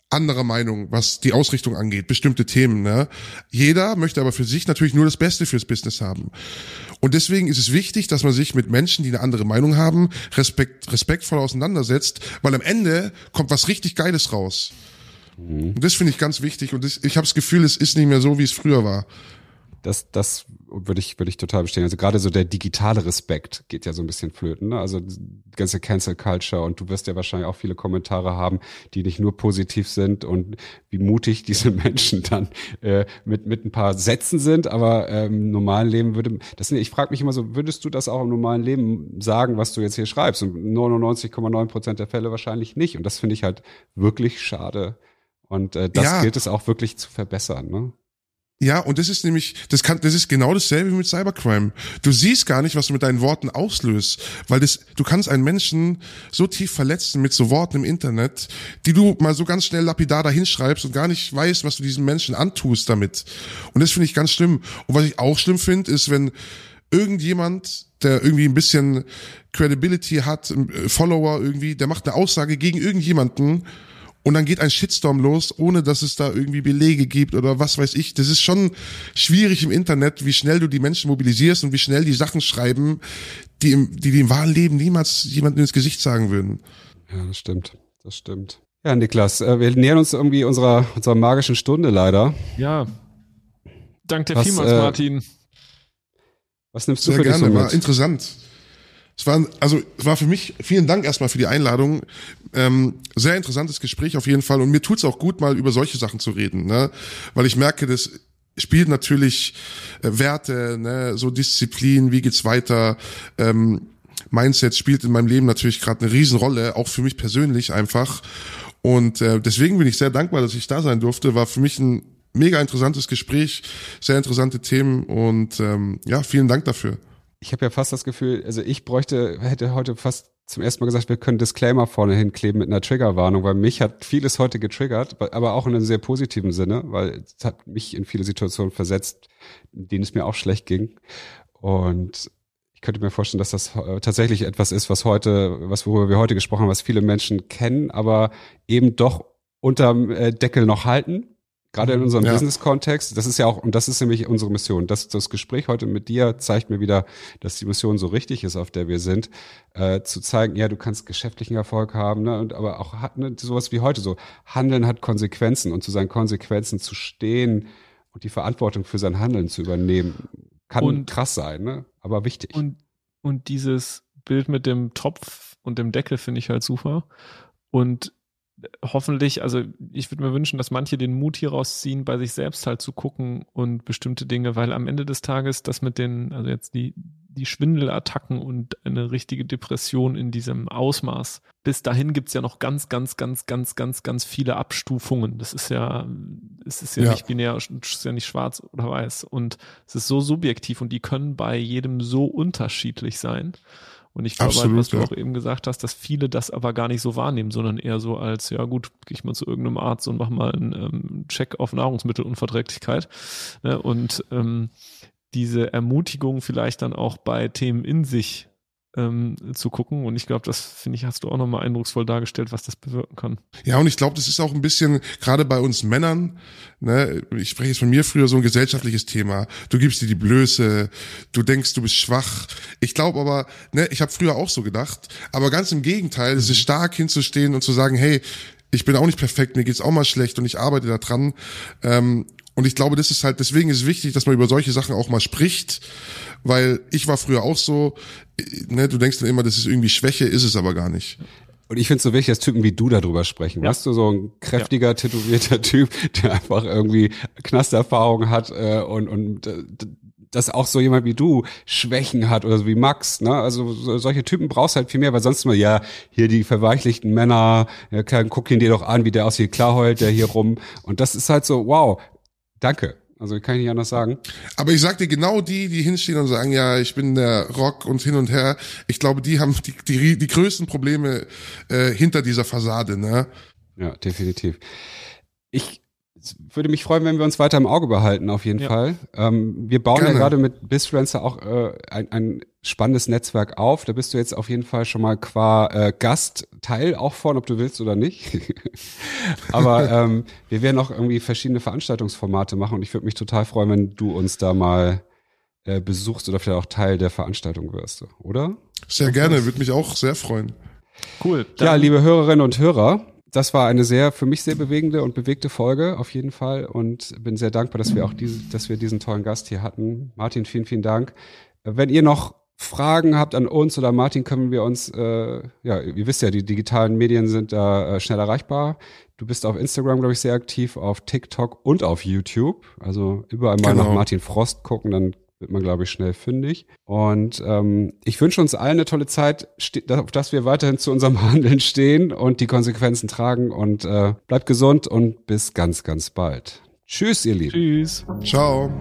anderer Meinung, was die Ausrichtung angeht, bestimmte Themen. Ne? Jeder möchte aber für sich natürlich nur das Beste fürs Business haben. Und deswegen ist es wichtig, dass man sich mit Menschen, die eine andere Meinung haben, respekt, respektvoll auseinandersetzt, weil am Ende kommt was richtig Geiles raus. Mhm. Und das finde ich ganz wichtig. Und das, ich habe das Gefühl, es ist nicht mehr so, wie es früher war. Das, das würde ich, würde ich total bestehen. Also gerade so der digitale Respekt geht ja so ein bisschen flöten. Ne? Also die ganze Cancel Culture und du wirst ja wahrscheinlich auch viele Kommentare haben, die nicht nur positiv sind und wie mutig diese Menschen dann äh, mit mit ein paar Sätzen sind, aber ähm, im normalen Leben würde das. Ich frage mich immer so, würdest du das auch im normalen Leben sagen, was du jetzt hier schreibst? Und 99,9 Prozent der Fälle wahrscheinlich nicht. Und das finde ich halt wirklich schade. Und äh, das ja. gilt es auch wirklich zu verbessern. Ne? Ja, und das ist nämlich, das kann, das ist genau dasselbe wie mit Cybercrime. Du siehst gar nicht, was du mit deinen Worten auslöst, weil das, du kannst einen Menschen so tief verletzen mit so Worten im Internet, die du mal so ganz schnell lapidar da hinschreibst und gar nicht weißt, was du diesen Menschen antust damit. Und das finde ich ganz schlimm. Und was ich auch schlimm finde, ist, wenn irgendjemand, der irgendwie ein bisschen Credibility hat, Follower irgendwie, der macht eine Aussage gegen irgendjemanden und dann geht ein Shitstorm los, ohne dass es da irgendwie Belege gibt oder was weiß ich. Das ist schon schwierig im Internet, wie schnell du die Menschen mobilisierst und wie schnell die Sachen schreiben, die im, die, die im wahren Leben niemals jemandem ins Gesicht sagen würden. Ja, das stimmt. Das stimmt. Ja, Niklas, äh, wir nähern uns irgendwie unserer, unserer magischen Stunde leider. Ja. Dank dir vielmals, äh, Martin. Was nimmst du Sehr für gerne, dich so war interessant. Es war, also, es war für mich, vielen Dank erstmal für die Einladung. Ähm, sehr interessantes Gespräch auf jeden Fall. Und mir tut's auch gut, mal über solche Sachen zu reden, ne? Weil ich merke, das spielt natürlich äh, Werte, ne? so Disziplin, wie geht's weiter, ähm, Mindset spielt in meinem Leben natürlich gerade eine Riesenrolle, auch für mich persönlich einfach. Und äh, deswegen bin ich sehr dankbar, dass ich da sein durfte. War für mich ein mega interessantes Gespräch, sehr interessante Themen und ähm, ja, vielen Dank dafür ich habe ja fast das Gefühl, also ich bräuchte, hätte heute fast zum ersten Mal gesagt, wir können Disclaimer vorne hinkleben mit einer Triggerwarnung, weil mich hat vieles heute getriggert, aber auch in einem sehr positiven Sinne, weil es hat mich in viele Situationen versetzt, in denen es mir auch schlecht ging. Und ich könnte mir vorstellen, dass das tatsächlich etwas ist, was heute, was worüber wir heute gesprochen haben, was viele Menschen kennen, aber eben doch unterm äh, Deckel noch halten Gerade in unserem ja. Business-Kontext, das ist ja auch, und das ist nämlich unsere Mission. Das, das Gespräch heute mit dir zeigt mir wieder, dass die Mission so richtig ist, auf der wir sind, äh, zu zeigen, ja, du kannst geschäftlichen Erfolg haben, ne, und aber auch ne, sowas wie heute so. Handeln hat Konsequenzen und zu seinen Konsequenzen zu stehen und die Verantwortung für sein Handeln zu übernehmen, kann und, krass sein, ne? Aber wichtig. Und, und dieses Bild mit dem Topf und dem Deckel finde ich halt super. Und hoffentlich, also ich würde mir wünschen, dass manche den Mut hier rausziehen, bei sich selbst halt zu gucken und bestimmte Dinge, weil am Ende des Tages das mit den, also jetzt die, die Schwindelattacken und eine richtige Depression in diesem Ausmaß. Bis dahin gibt's ja noch ganz, ganz, ganz, ganz, ganz, ganz viele Abstufungen. Das ist ja, es ist ja, ja. nicht binär, es ist ja nicht schwarz oder weiß. Und es ist so subjektiv und die können bei jedem so unterschiedlich sein. Und ich glaube, halt, was du ja. auch eben gesagt hast, dass viele das aber gar nicht so wahrnehmen, sondern eher so als, ja gut, gehe ich mal zu irgendeinem Arzt und mach mal einen ähm, Check auf Nahrungsmittelunverträglichkeit. Ne? Und ähm, diese Ermutigung vielleicht dann auch bei Themen in sich ähm, zu gucken. Und ich glaube, das finde ich, hast du auch nochmal eindrucksvoll dargestellt, was das bewirken kann. Ja, und ich glaube, das ist auch ein bisschen, gerade bei uns Männern, ne, ich spreche jetzt von mir früher, so ein gesellschaftliches Thema. Du gibst dir die Blöße, du denkst, du bist schwach. Ich glaube aber, ne, ich habe früher auch so gedacht, aber ganz im Gegenteil, es ist stark hinzustehen und zu sagen, hey, ich bin auch nicht perfekt, mir geht's auch mal schlecht und ich arbeite da dran. Ähm, und ich glaube, das ist halt, deswegen ist es wichtig, dass man über solche Sachen auch mal spricht, weil ich war früher auch so, ne, du denkst dann immer, das ist irgendwie Schwäche, ist es aber gar nicht. Und ich finde es so wichtig, dass Typen wie du darüber sprechen. Ja. Weißt du, so ein kräftiger, ja. tätowierter Typ, der einfach irgendwie Knasterfahrung hat äh, und, und äh, dass auch so jemand wie du Schwächen hat oder so wie Max, ne? Also so, solche Typen brauchst halt viel mehr, weil sonst immer, ja, hier die verweichlichten Männer, ja, guck ihn dir doch an, wie der aussieht, klar heult der hier rum. Und das ist halt so, wow, Danke. Also kann ich nicht anders sagen. Aber ich sag dir, genau die, die hinstehen und sagen, ja, ich bin der Rock und hin und her, ich glaube, die haben die, die, die größten Probleme äh, hinter dieser Fassade, ne? Ja, definitiv. Ich würde mich freuen, wenn wir uns weiter im Auge behalten, auf jeden Ja. Fall. Ähm, wir bauen Gerne. ja gerade mit Bisfluencer auch äh, ein, ein spannendes Netzwerk auf. Da bist du jetzt auf jeden Fall schon mal qua äh, Gast Teil auch von, ob du willst oder nicht. Aber ähm, wir werden auch irgendwie verschiedene Veranstaltungsformate machen und ich würde mich total freuen, wenn du uns da mal äh, besuchst oder vielleicht auch Teil der Veranstaltung wirst, oder? Sehr gerne, würde mich auch sehr freuen. Cool. Ja, liebe Hörerinnen und Hörer, das war eine sehr, für mich sehr bewegende und bewegte Folge auf jeden Fall und bin sehr dankbar, dass wir auch diese, dass wir diesen tollen Gast hier hatten. Martin, vielen, vielen Dank. Wenn ihr noch Fragen habt an uns oder Martin, können wir uns, äh, ja, ihr wisst ja, die digitalen Medien sind da äh, schnell erreichbar. Du bist auf Instagram, glaube ich, sehr aktiv, auf TikTok und auf YouTube. Also überall mal Genau. nach Martin Frost gucken, dann wird man, glaube ich, schnell fündig. Und ähm, ich wünsche uns allen eine tolle Zeit, auf dass wir weiterhin zu unserem Handeln stehen und die Konsequenzen tragen. Und äh, bleibt gesund und bis ganz, ganz bald. Tschüss, ihr Lieben. Tschüss. Ciao.